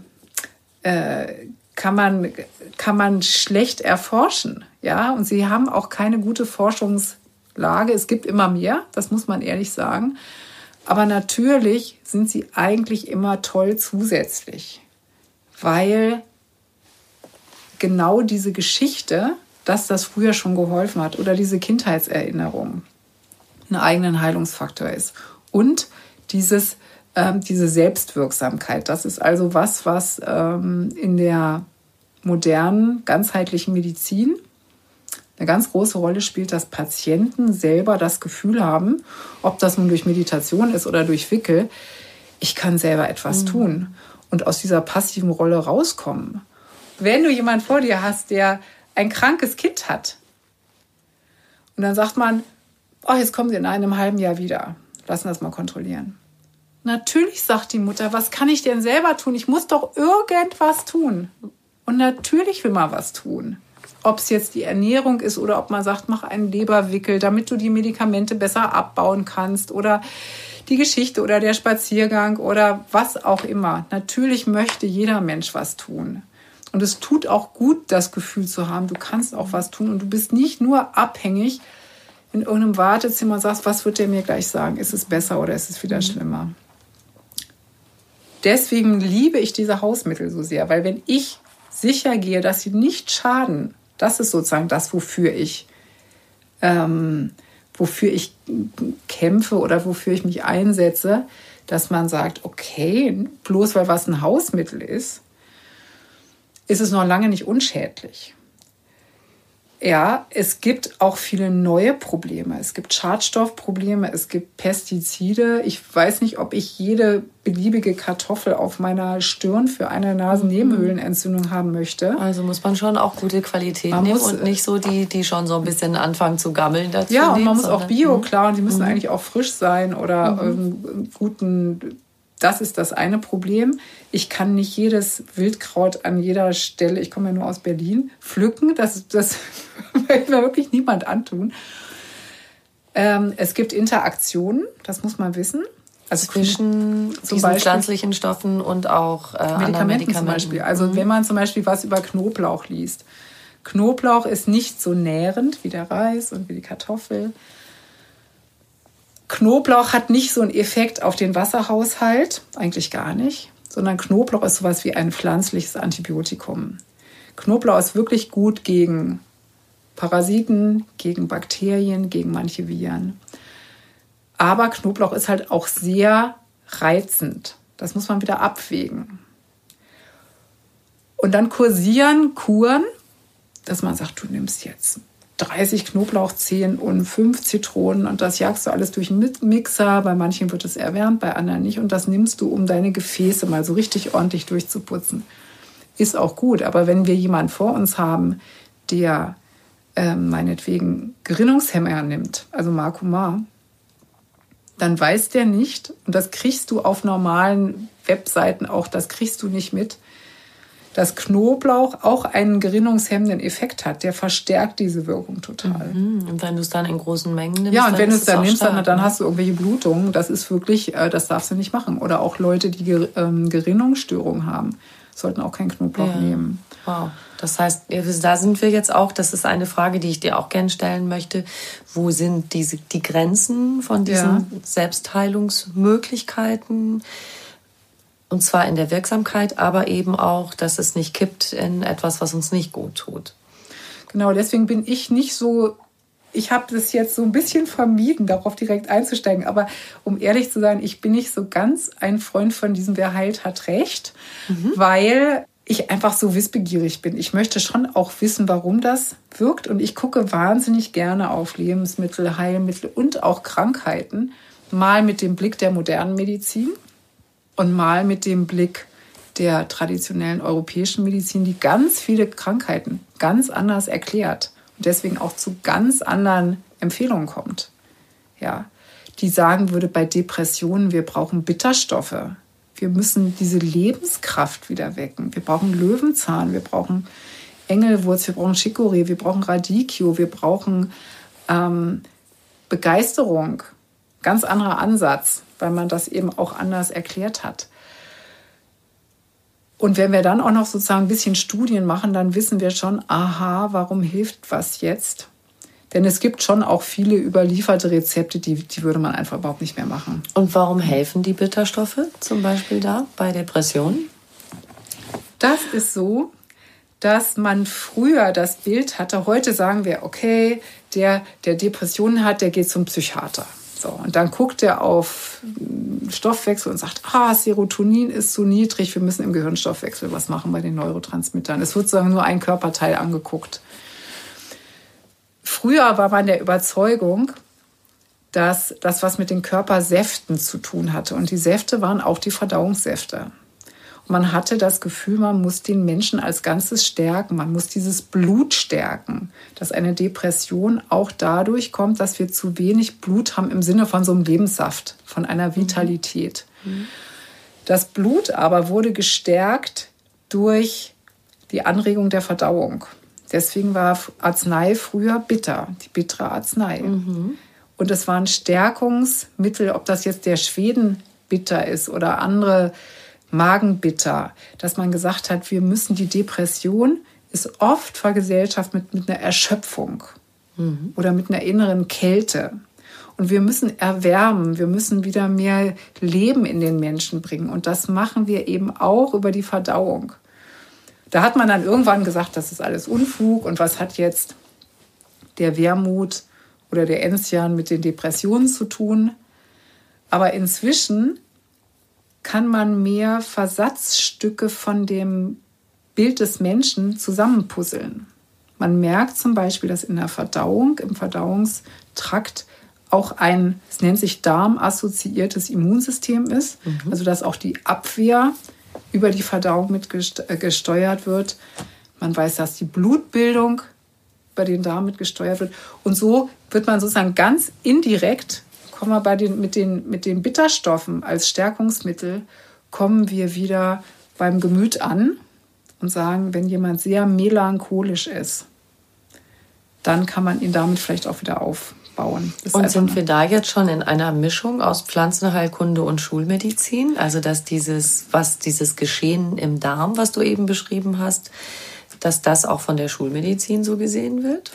äh, kann man, kann man schlecht erforschen. Ja, und sie haben auch keine gute Forschungslage. Es gibt immer mehr, das muss man ehrlich sagen. Aber natürlich sind sie eigentlich immer toll zusätzlich, weil genau diese Geschichte, dass das früher schon geholfen hat oder diese Kindheitserinnerung einen eigenen Heilungsfaktor ist. Und dieses ähm, diese Selbstwirksamkeit. Das ist also was, was ähm, in der modernen, ganzheitlichen Medizin eine ganz große Rolle spielt, dass Patienten selber das Gefühl haben, ob das nun durch Meditation ist oder durch Wickel, ich kann selber etwas mhm. tun und aus dieser passiven Rolle rauskommen. Wenn du jemand vor dir hast, der ein krankes Kind hat, und dann sagt man, oh, jetzt kommen sie in einem halben Jahr wieder, lassen das mal kontrollieren. Natürlich sagt die Mutter, was kann ich denn selber tun? Ich muss doch irgendwas tun. Und natürlich will man was tun. Ob es jetzt die Ernährung ist oder ob man sagt, mach einen Leberwickel, damit du die Medikamente besser abbauen kannst oder die Geschichte oder der Spaziergang oder was auch immer. Natürlich möchte jeder Mensch was tun. Und es tut auch gut, das Gefühl zu haben, du kannst auch was tun und du bist nicht nur abhängig in irgendeinem Wartezimmer und sagst, was wird der mir gleich sagen? Ist es besser oder ist es wieder schlimmer? Deswegen liebe ich diese Hausmittel so sehr, weil wenn ich sicher gehe, dass sie nicht schaden, das ist sozusagen das, wofür ich, ähm, wofür ich kämpfe oder wofür ich mich einsetze, dass man sagt, okay, bloß weil was ein Hausmittel ist, ist es noch lange nicht unschädlich. Ja, es gibt auch viele neue Probleme. Es gibt Schadstoffprobleme, es gibt Pestizide. Ich weiß nicht, ob ich jede beliebige Kartoffel auf meiner Stirn für eine Nasennebenhöhlenentzündung haben möchte. Also muss man schon auch gute Qualität man nehmen und nicht so die, die schon so ein bisschen anfangen zu gammeln dazu. Ja, und man muss auch Bio, klar, und die müssen mhm. eigentlich auch frisch sein oder mhm. guten das ist das eine Problem. Ich kann nicht jedes Wildkraut an jeder Stelle, ich komme ja nur aus Berlin, pflücken. Das, das will mir wirklich niemand antun. Ähm, es gibt Interaktionen, das muss man wissen. Also zwischen diesen Beispiel, pflanzlichen Stoffen und auch äh, Medikamenten, Medikamenten zum Beispiel. Also mhm. wenn man zum Beispiel was über Knoblauch liest. Knoblauch ist nicht so nährend wie der Reis und wie die Kartoffel. Knoblauch hat nicht so einen Effekt auf den Wasserhaushalt, eigentlich gar nicht, sondern Knoblauch ist sowas wie ein pflanzliches Antibiotikum. Knoblauch ist wirklich gut gegen Parasiten, gegen Bakterien, gegen manche Viren. Aber Knoblauch ist halt auch sehr reizend. Das muss man wieder abwägen. Und dann kursieren Kuren, dass man sagt, du nimmst jetzt 30 Knoblauchzehen und 5 Zitronen und das jagst du alles durch einen Mixer. Bei manchen wird es erwärmt, bei anderen nicht. Und das nimmst du, um deine Gefäße mal so richtig ordentlich durchzuputzen. Ist auch gut. Aber wenn wir jemanden vor uns haben, der äh, meinetwegen Gerinnungshemmer nimmt, also Marcumar, dann weiß der nicht, und das kriegst du auf normalen Webseiten auch, das kriegst du nicht mit, dass Knoblauch auch einen gerinnungshemmenden Effekt hat. Der verstärkt diese Wirkung total. Mhm. Und wenn du es dann in großen Mengen nimmst. Ja, und wenn du es dann nimmst, stark, dann, dann, ne? hast du irgendwelche Blutungen. Das ist wirklich, äh, das darfst du nicht machen. Oder auch Leute, die ähm, Gerinnungsstörungen haben, sollten auch keinen Knoblauch ja. nehmen. Wow. Das heißt, da sind wir jetzt auch, das ist eine Frage, die ich dir auch gerne stellen möchte. Wo sind diese, die Grenzen von diesen ja. Selbstheilungsmöglichkeiten? Und zwar in der Wirksamkeit, aber eben auch, dass es nicht kippt in etwas, was uns nicht gut tut. Genau, deswegen bin ich nicht so ich habe das jetzt so ein bisschen vermieden, darauf direkt einzusteigen. Aber um ehrlich zu sein, ich bin nicht so ganz ein Freund von diesem Wer heilt, hat recht, mhm. weil ich einfach so wissbegierig bin. Ich möchte schon auch wissen, warum das wirkt. Und ich gucke wahnsinnig gerne auf Lebensmittel, Heilmittel und auch Krankheiten. Mal mit dem Blick der modernen Medizin und mal mit dem Blick der traditionellen europäischen Medizin, die ganz viele Krankheiten ganz anders erklärt und deswegen auch zu ganz anderen Empfehlungen kommt. Ja, die sagen würde bei Depressionen, wir brauchen Bitterstoffe. Wir müssen diese Lebenskraft wieder wecken. Wir brauchen Löwenzahn, wir brauchen Engelwurz, wir brauchen Chicorée, wir brauchen Radicchio, wir brauchen ähm, Begeisterung. Ganz anderer Ansatz weil man das eben auch anders erklärt hat. Und wenn wir dann auch noch sozusagen ein bisschen Studien machen, dann wissen wir schon, aha, warum hilft was jetzt? Denn es gibt schon auch viele überlieferte Rezepte, die, die würde man einfach überhaupt nicht mehr machen. Und warum helfen die Bitterstoffe zum Beispiel da bei Depressionen? Das ist so, dass man früher das Bild hatte, heute sagen wir, okay, der, der Depressionen hat, der geht zum Psychiater. So, und dann guckt er auf Stoffwechsel und sagt, ah, Serotonin ist zu niedrig, wir müssen im Gehirnstoffwechsel was machen bei den Neurotransmittern. Es wird sozusagen nur ein Körperteil angeguckt. Früher war man der Überzeugung, dass das was mit den Körpersäften zu tun hatte. Und die Säfte waren auch die Verdauungssäfte. Man hatte das Gefühl, man muss den Menschen als Ganzes stärken, man muss dieses Blut stärken, dass eine Depression auch dadurch kommt, dass wir zu wenig Blut haben im Sinne von so einem Lebenssaft, von einer mhm. Vitalität. Mhm. Das Blut aber wurde gestärkt durch die Anregung der Verdauung. Deswegen war Arznei früher bitter, die bittere Arznei. Mhm. Und es waren Stärkungsmittel, ob das jetzt der Schweden bitter ist oder andere Magenbitter, dass man gesagt hat, wir müssen die Depression ist oft vergesellschaft mit, mit einer Erschöpfung mhm. oder mit einer inneren Kälte. Und wir müssen erwärmen, wir müssen wieder mehr Leben in den Menschen bringen. Und das machen wir eben auch über die Verdauung. Da hat man dann irgendwann gesagt, das ist alles Unfug und was hat jetzt der Wermut oder der Enzian mit den Depressionen zu tun. Aber inzwischen kann man mehr Versatzstücke von dem Bild des Menschen zusammenpuzzeln. Man merkt zum Beispiel, dass in der Verdauung, im Verdauungstrakt auch ein, es nennt sich darmassoziiertes Immunsystem ist, mhm. also dass auch die Abwehr über die Verdauung mit äh, gesteuert wird. Man weiß, dass die Blutbildung über den Darm mit gesteuert wird. Und so wird man sozusagen ganz indirekt kommen wir bei den, mit, den, mit den Bitterstoffen als Stärkungsmittel, kommen wir wieder beim Gemüt an und sagen, wenn jemand sehr melancholisch ist, dann kann man ihn damit vielleicht auch wieder aufbauen. und sind wir da jetzt schon in einer Mischung aus Pflanzenheilkunde und Schulmedizin? Also dass dieses, was dieses Geschehen im Darm, was du eben beschrieben hast, dass das auch von der Schulmedizin so gesehen wird?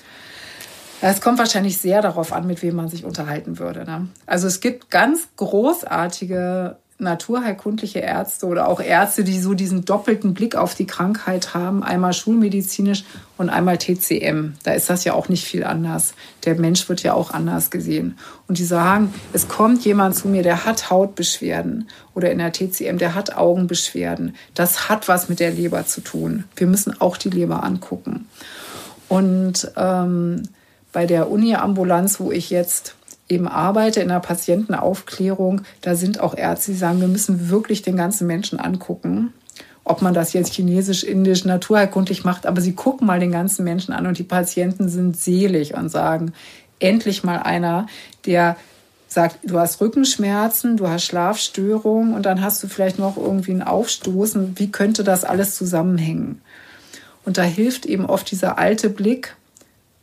Es kommt wahrscheinlich sehr darauf an, mit wem man sich unterhalten würde. Ne? Also es gibt ganz großartige naturheilkundliche Ärzte oder auch Ärzte, die so diesen doppelten Blick auf die Krankheit haben, einmal schulmedizinisch und einmal TCM. Da ist das ja auch nicht viel anders. Der Mensch wird ja auch anders gesehen. Und die sagen, es kommt jemand zu mir, der hat Hautbeschwerden oder in der TCM, der hat Augenbeschwerden. Das hat was mit der Leber zu tun. Wir müssen auch die Leber angucken. Und ähm, bei der Uni-Ambulanz, wo ich jetzt eben arbeite in der Patientenaufklärung, da sind auch Ärzte, die sagen, wir müssen wirklich den ganzen Menschen angucken. Ob man das jetzt chinesisch, indisch, naturheilkundlich macht, aber sie gucken mal den ganzen Menschen an und die Patienten sind selig und sagen, endlich mal einer, der sagt, du hast Rückenschmerzen, du hast Schlafstörungen und dann hast du vielleicht noch irgendwie ein Aufstoßen. Wie könnte das alles zusammenhängen? Und da hilft eben oft dieser alte Blick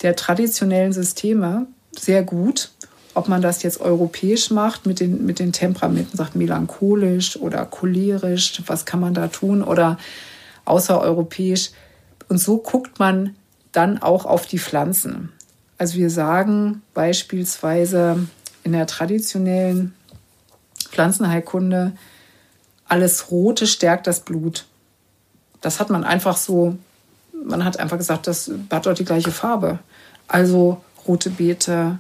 der traditionellen Systeme sehr gut ob man das jetzt europäisch macht mit den, mit den Temperamenten, sagt melancholisch oder cholerisch, was kann man da tun oder außereuropäisch. Und so guckt man dann auch auf die Pflanzen. Also wir sagen beispielsweise in der traditionellen Pflanzenheilkunde, alles Rote stärkt das Blut. Das hat man einfach so, man hat einfach gesagt, das hat dort die gleiche Farbe. Also rote Beete,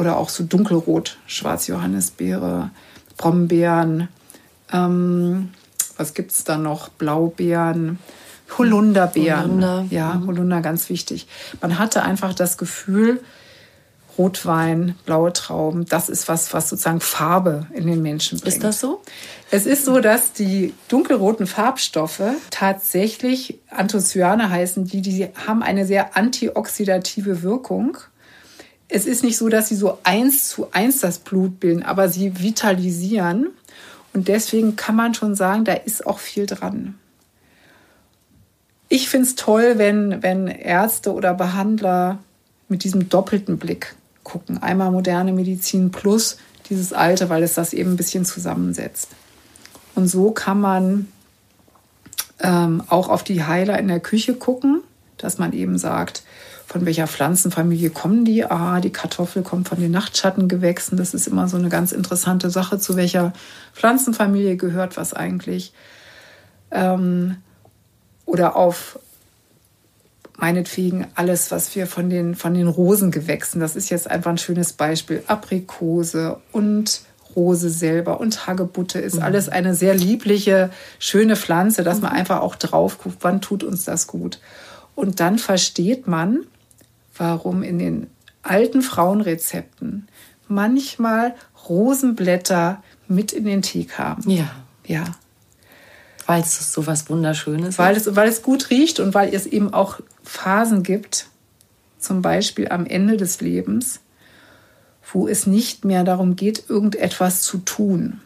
oder auch so dunkelrot, Schwarzjohannisbeere, Brombeeren, ähm, was gibt es da noch? Blaubeeren, Holunderbeeren. Holunder. Ja, mhm. Holunder, ganz wichtig. Man hatte einfach das Gefühl, Rotwein, blaue Trauben, das ist was, was sozusagen Farbe in den Menschen bringt. Ist das so? Es ist so, dass die dunkelroten Farbstoffe tatsächlich Anthocyane heißen, die, die haben eine sehr antioxidative Wirkung es ist nicht so, dass sie so eins zu eins das Blut bilden, aber sie vitalisieren. Und deswegen kann man schon sagen, da ist auch viel dran. Ich finde es toll, wenn, wenn Ärzte oder Behandler mit diesem doppelten Blick gucken. Einmal moderne Medizin plus dieses alte, weil es das eben ein bisschen zusammensetzt. Und so kann man ähm, auch auf die Heiler in der Küche gucken, dass man eben sagt, von welcher Pflanzenfamilie kommen die? Ah, die Kartoffel kommt von den Nachtschattengewächsen. Das ist immer so eine ganz interessante Sache, zu welcher Pflanzenfamilie gehört was eigentlich. Ähm, oder auf meinetwegen alles, was wir von den, von den Rosengewächsen, das ist jetzt einfach ein schönes Beispiel, Aprikose und Rose selber und Hagebutte ist mhm. alles eine sehr liebliche, schöne Pflanze, dass man mhm. einfach auch drauf guckt, wann tut uns das gut. Und dann versteht man, warum in den alten Frauenrezepten manchmal Rosenblätter mit in den Tee kamen. Ja. Ja. Weil es so was Wunderschönes weil ist. Es, weil es gut riecht und weil es eben auch Phasen gibt, zum Beispiel am Ende des Lebens, wo es nicht mehr darum geht, irgendetwas zu tun,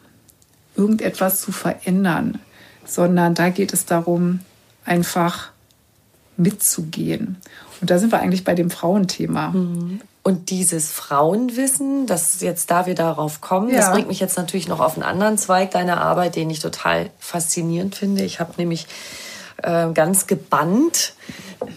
irgendetwas zu verändern, sondern da geht es darum, einfach mitzugehen. Und da sind wir eigentlich bei dem Frauenthema. Mhm. Und dieses Frauenwissen, das jetzt da wir darauf kommen, ja. das bringt mich jetzt natürlich noch auf einen anderen Zweig deiner Arbeit, den ich total faszinierend finde. Ich habe nämlich äh, ganz gebannt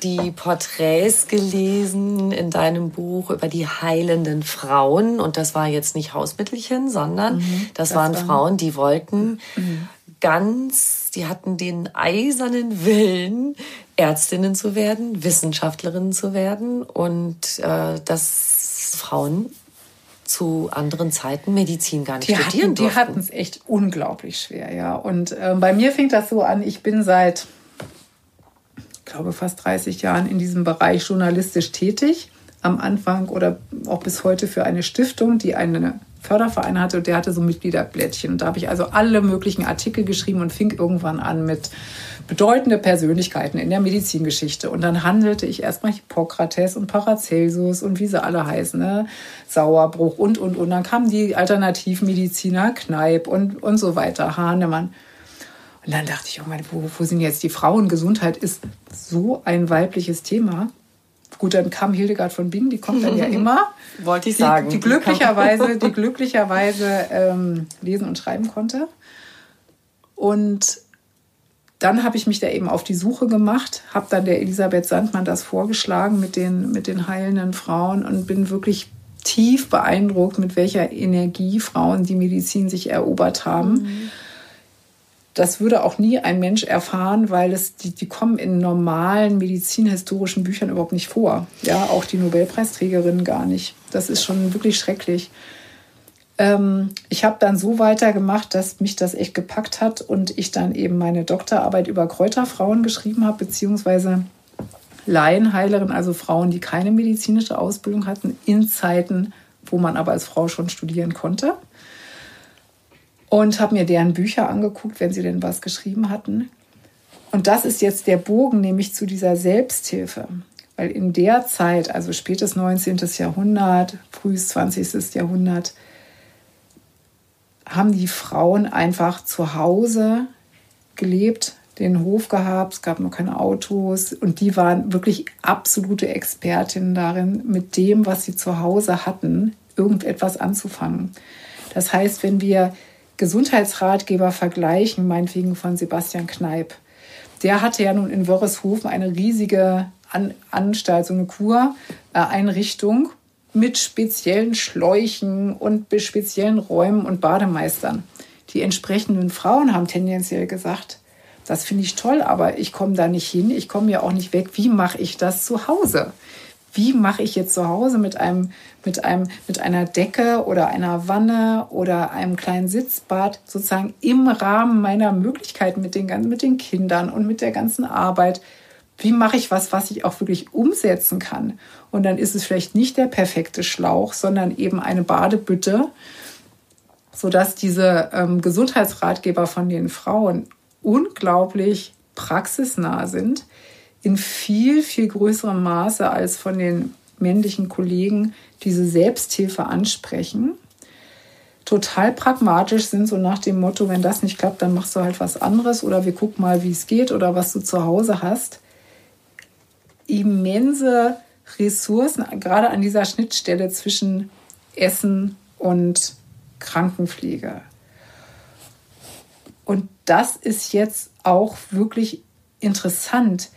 die Porträts gelesen in deinem Buch über die heilenden Frauen. Und das war jetzt nicht Hausmittelchen, sondern mhm, das, das, waren war... Frauen, die wollten mhm. ganz, die hatten den eisernen Willen, Ärztinnen zu werden, Wissenschaftlerinnen zu werden und äh, dass Frauen zu anderen Zeiten Medizin gar nicht die studieren hatten, durften. Die hatten es echt unglaublich schwer, ja. Und äh, bei mir fing das so an, ich bin seit, glaube, fast 30 Jahren in diesem Bereich journalistisch tätig. Am Anfang oder auch bis heute für eine Stiftung, die eine Förderverein hatte und der hatte so Mitgliederblättchen. Da habe ich also alle möglichen Artikel geschrieben und fing irgendwann an mit bedeutende Persönlichkeiten in der Medizingeschichte. Und dann handelte ich erstmal Hippokrates und Paracelsus und wie sie alle heißen, ne? Sauerbruch und, und, und. Dann kamen die Alternativmediziner, Kneip und, und so weiter, Hahnemann. Und dann dachte ich, oh mein, wo, wo sind jetzt die Frauen? Gesundheit ist so ein weibliches Thema. Gut, dann kam Hildegard von Bingen, die kommt dann ja immer. Wollte ich sagen. Die, die glücklicherweise, die glücklicherweise ähm, lesen und schreiben konnte. Und dann habe ich mich da eben auf die Suche gemacht, habe dann der Elisabeth Sandmann das vorgeschlagen mit den, mit den heilenden Frauen und bin wirklich tief beeindruckt, mit welcher Energie Frauen die Medizin sich erobert haben. Mhm. Das würde auch nie ein Mensch erfahren, weil es, die, die kommen in normalen medizinhistorischen Büchern überhaupt nicht vor. Ja, auch die Nobelpreisträgerinnen gar nicht. Das ist schon wirklich schrecklich. Ähm, ich habe dann so weitergemacht, dass mich das echt gepackt hat und ich dann eben meine Doktorarbeit über Kräuterfrauen geschrieben habe, beziehungsweise Laienheilerin, also Frauen, die keine medizinische Ausbildung hatten, in Zeiten, wo man aber als Frau schon studieren konnte und habe mir deren Bücher angeguckt, wenn sie denn was geschrieben hatten. Und das ist jetzt der Bogen, nämlich zu dieser Selbsthilfe. Weil in der Zeit, also spätes 19. Jahrhundert, frühes 20. Jahrhundert, haben die Frauen einfach zu Hause gelebt, den Hof gehabt, es gab noch keine Autos und die waren wirklich absolute Expertinnen darin, mit dem, was sie zu Hause hatten, irgendetwas anzufangen. Das heißt, wenn wir Gesundheitsratgeber vergleichen, meinetwegen von Sebastian Kneip. Der hatte ja nun in Wörreshofen eine riesige An Anstalt, so eine Kureinrichtung mit speziellen Schläuchen und speziellen Räumen und Bademeistern. Die entsprechenden Frauen haben tendenziell gesagt, das finde ich toll, aber ich komme da nicht hin, ich komme ja auch nicht weg. Wie mache ich das zu Hause? Wie mache ich jetzt zu Hause mit einem, mit einem, mit einer Decke oder einer Wanne oder einem kleinen Sitzbad sozusagen im Rahmen meiner Möglichkeiten mit den, mit den Kindern und mit der ganzen Arbeit. Wie mache ich was, was ich auch wirklich umsetzen kann? Und dann ist es vielleicht nicht der perfekte Schlauch, sondern eben eine Badebütte, sodass diese ähm, Gesundheitsratgeber von den Frauen unglaublich praxisnah sind in viel, viel größerem Maße als von den männlichen Kollegen diese Selbsthilfe ansprechen. Total pragmatisch sind, so nach dem Motto, wenn das nicht klappt, dann machst du halt was anderes oder wir gucken mal, wie es geht oder was du zu Hause hast. Immense Ressourcen, gerade an dieser Schnittstelle zwischen Essen und Krankenpflege. Und das ist jetzt auch wirklich interessant,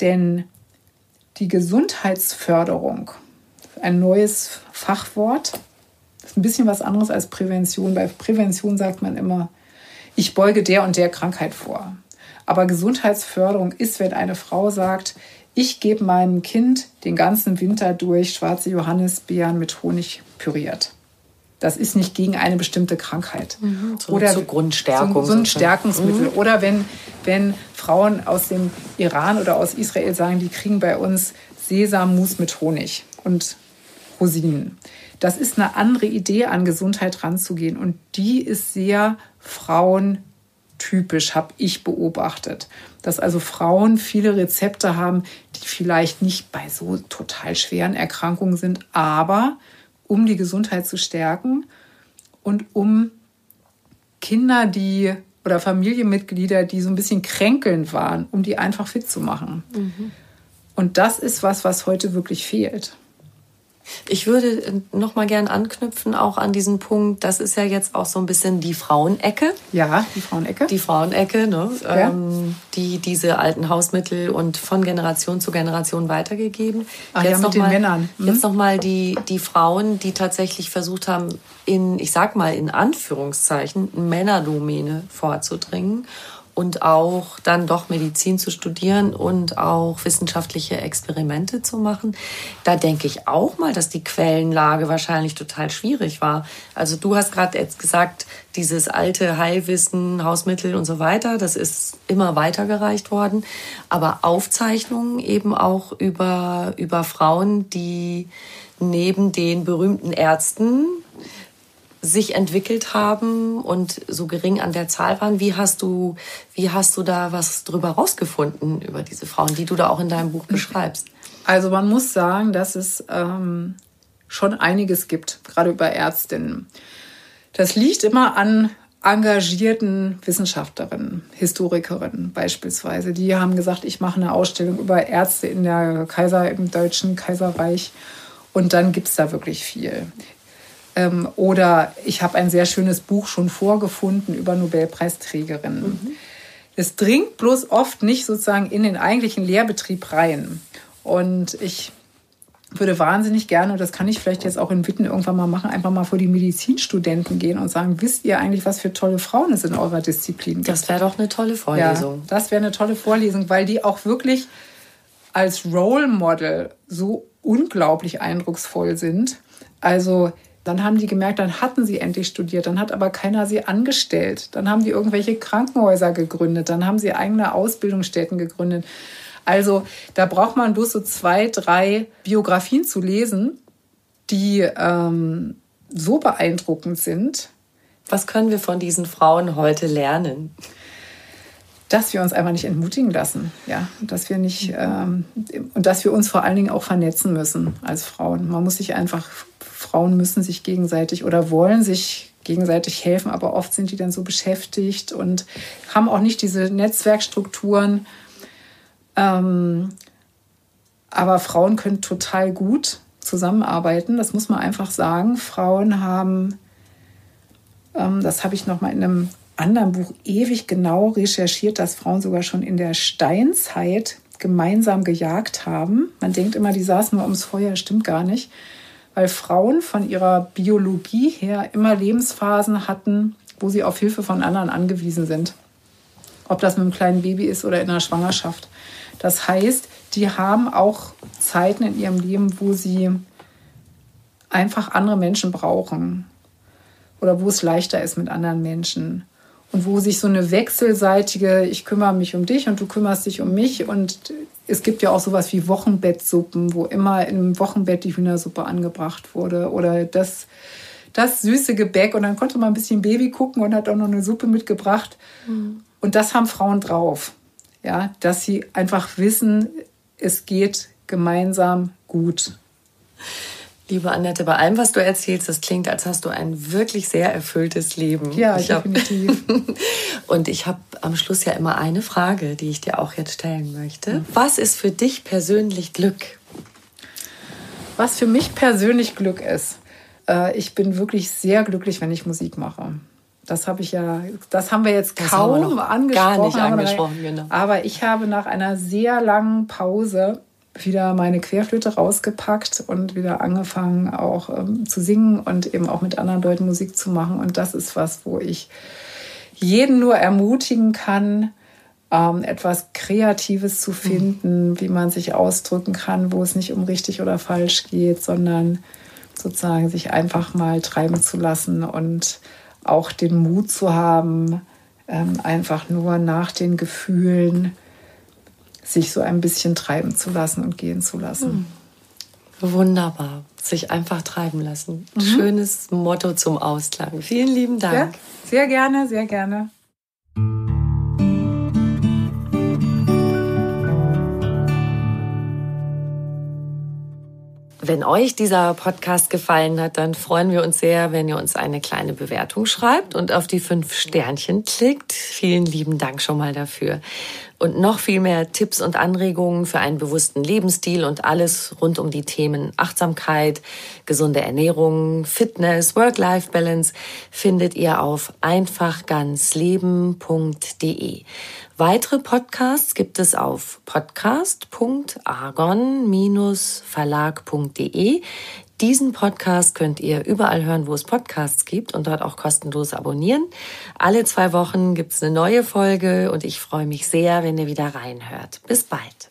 denn die Gesundheitsförderung, ein neues Fachwort, ist ein bisschen was anderes als Prävention. Bei Prävention sagt man immer, ich beuge der und der Krankheit vor. Aber Gesundheitsförderung ist, wenn eine Frau sagt, ich gebe meinem Kind den ganzen Winter durch schwarze Johannisbeeren mit Honig püriert. Das ist nicht gegen eine bestimmte Krankheit. Mhm, so, oder zur Grundstärkung. So, so ein Stärkungsmittel. Mhm. Oder wenn, wenn Frauen aus dem Iran oder aus Israel sagen, die kriegen bei uns Sesammus mit Honig und Rosinen. Das ist eine andere Idee, an Gesundheit ranzugehen. Und die ist sehr frauentypisch, habe ich beobachtet. Dass also Frauen viele Rezepte haben, die vielleicht nicht bei so total schweren Erkrankungen sind, aber um die Gesundheit zu stärken und um Kinder, die oder Familienmitglieder, die so ein bisschen kränkelnd waren, um die einfach fit zu machen. Mhm. Und das ist was, was heute wirklich fehlt. Ich würde äh, noch mal gern anknüpfen auch an diesen Punkt. Das ist ja jetzt auch so ein bisschen die Frauenecke. Ja, die Frauenecke. Die Frauenecke, ne? Ja. Ähm, die diese alten Hausmittel und von Generation zu Generation weitergegeben. Ach jetzt ja, mit den mal, Männern. Hm? Jetzt noch mal die die Frauen, die tatsächlich versucht haben, in ich sag mal in Anführungszeichen Männerdomäne vorzudringen und auch dann doch Medizin zu studieren und auch wissenschaftliche Experimente zu machen. Da denke ich auch mal, dass die Quellenlage wahrscheinlich total schwierig war. Also du hast gerade jetzt gesagt, dieses alte Heilwissen, Hausmittel und so weiter, das ist immer weitergereicht worden. Aber Aufzeichnungen eben auch über, über Frauen, die neben den berühmten Ärzten sich entwickelt haben und so gering an der Zahl waren. Wie hast du, wie hast du da was drüber rausgefunden über diese Frauen, die du da auch in deinem Buch beschreibst? Also man muss sagen, dass es ähm, schon einiges gibt, gerade über Ärztinnen. Das liegt immer an engagierten Wissenschaftlerinnen, Historikerinnen beispielsweise. Die haben gesagt, ich mache eine Ausstellung über Ärzte in der Kaiser, im Deutschen Kaiserreich. Und dann gibt es da wirklich viel. Ähm, oder ich habe ein sehr schönes Buch schon vorgefunden über Nobelpreisträgerinnen. Mhm. Es dringt bloß oft nicht sozusagen in den eigentlichen Lehrbetrieb rein. Und ich würde wahnsinnig gerne, und das kann ich vielleicht jetzt auch in Witten irgendwann mal machen, einfach mal vor die Medizinstudenten gehen und sagen, wisst ihr eigentlich, was für tolle Frauen es in eurer Disziplin gibt? Das wäre doch eine tolle Vorlesung. Ja, das wäre eine tolle Vorlesung, weil die auch wirklich als Role Model so unglaublich eindrucksvoll sind. Also dann haben die gemerkt, dann hatten sie endlich studiert, dann hat aber keiner sie angestellt. Dann haben die irgendwelche Krankenhäuser gegründet, dann haben sie eigene Ausbildungsstätten gegründet. Also da braucht man bloß so zwei, drei Biografien zu lesen, die ähm, so beeindruckend sind. Was können wir von diesen Frauen heute lernen? Dass wir uns einfach nicht entmutigen lassen, ja, dass wir nicht ähm, und dass wir uns vor allen Dingen auch vernetzen müssen als Frauen. Man muss sich einfach, Frauen müssen sich gegenseitig oder wollen sich gegenseitig helfen, aber oft sind die dann so beschäftigt und haben auch nicht diese Netzwerkstrukturen ähm, aber Frauen können total gut zusammenarbeiten, das muss man einfach sagen. Frauen haben, ähm, das habe ich noch mal in einem anderen Buch ewig genau recherchiert, dass Frauen sogar schon in der Steinzeit gemeinsam gejagt haben. Man denkt immer, die saßen nur ums Feuer, stimmt gar nicht, weil Frauen von ihrer Biologie her immer Lebensphasen hatten, wo sie auf Hilfe von anderen angewiesen sind. Ob das mit einem kleinen Baby ist oder in der Schwangerschaft. Das heißt, die haben auch Zeiten in ihrem Leben, wo sie einfach andere Menschen brauchen oder wo es leichter ist mit anderen Menschen und wo sich so eine wechselseitige, ich kümmere mich um dich und du kümmerst dich um mich und es gibt ja auch sowas wie Wochenbettsuppen, wo immer im Wochenbett die Hühnersuppe angebracht wurde oder das, das süße Gebäck und dann konnte man ein bisschen Baby gucken und hat auch noch eine Suppe mitgebracht. Mhm. Und das haben Frauen drauf ja, dass sie einfach wissen, es geht gemeinsam gut. Liebe Annette, bei allem, was du erzählst, das klingt, als hast du ein wirklich sehr erfülltes Leben. Ja, ich definitiv. und ich habe am Schluss ja immer eine Frage, die ich dir auch jetzt stellen möchte. Was ist für dich persönlich Glück? Was für mich persönlich Glück ist. Äh, ich bin wirklich sehr glücklich, wenn ich Musik mache. Das habe ich ja, das haben wir jetzt das kaum wir angesprochen. Gar nicht angesprochen, genau. Aber ich habe nach einer sehr langen Pause wieder meine Querflöte rausgepackt und wieder angefangen auch ähm, zu singen und eben auch mit anderen Leuten Musik zu machen. Und das ist was, wo ich jeden nur ermutigen kann, ähm, etwas Kreatives zu finden, mhm. wie man sich ausdrücken kann, wo es nicht um richtig oder falsch geht, sondern sozusagen sich einfach mal treiben zu lassen und auch den Mut zu haben, ähm, einfach nur nach den Gefühlen sich so ein bisschen treiben zu lassen und gehen zu lassen. Hm. Wunderbar. Sich einfach treiben lassen. Mhm. Schönes Motto zum Ausklang. Vielen lieben Dank. Ja, sehr gerne, sehr gerne. Wenn euch dieser Podcast gefallen hat, dann freuen wir uns sehr, wenn ihr uns eine kleine Bewertung schreibt und auf die fünf Sternchen klickt. Vielen lieben Dank schon mal dafür. Und noch viel mehr Tipps und Anregungen für einen bewussten Lebensstil und alles rund um die Themen Achtsamkeit, gesunde Ernährung, Fitness, Work-Life-Balance findet ihr auf einfachganzleben.de. Weitere Podcasts gibt es auf podcast.argon-verlag.de. Diesen Podcast könnt ihr überall hören, wo es Podcasts gibt und dort auch kostenlos abonnieren. Alle zwei Wochen gibt es eine neue Folge und ich freue mich sehr, wenn ihr wieder reinhört. Bis bald.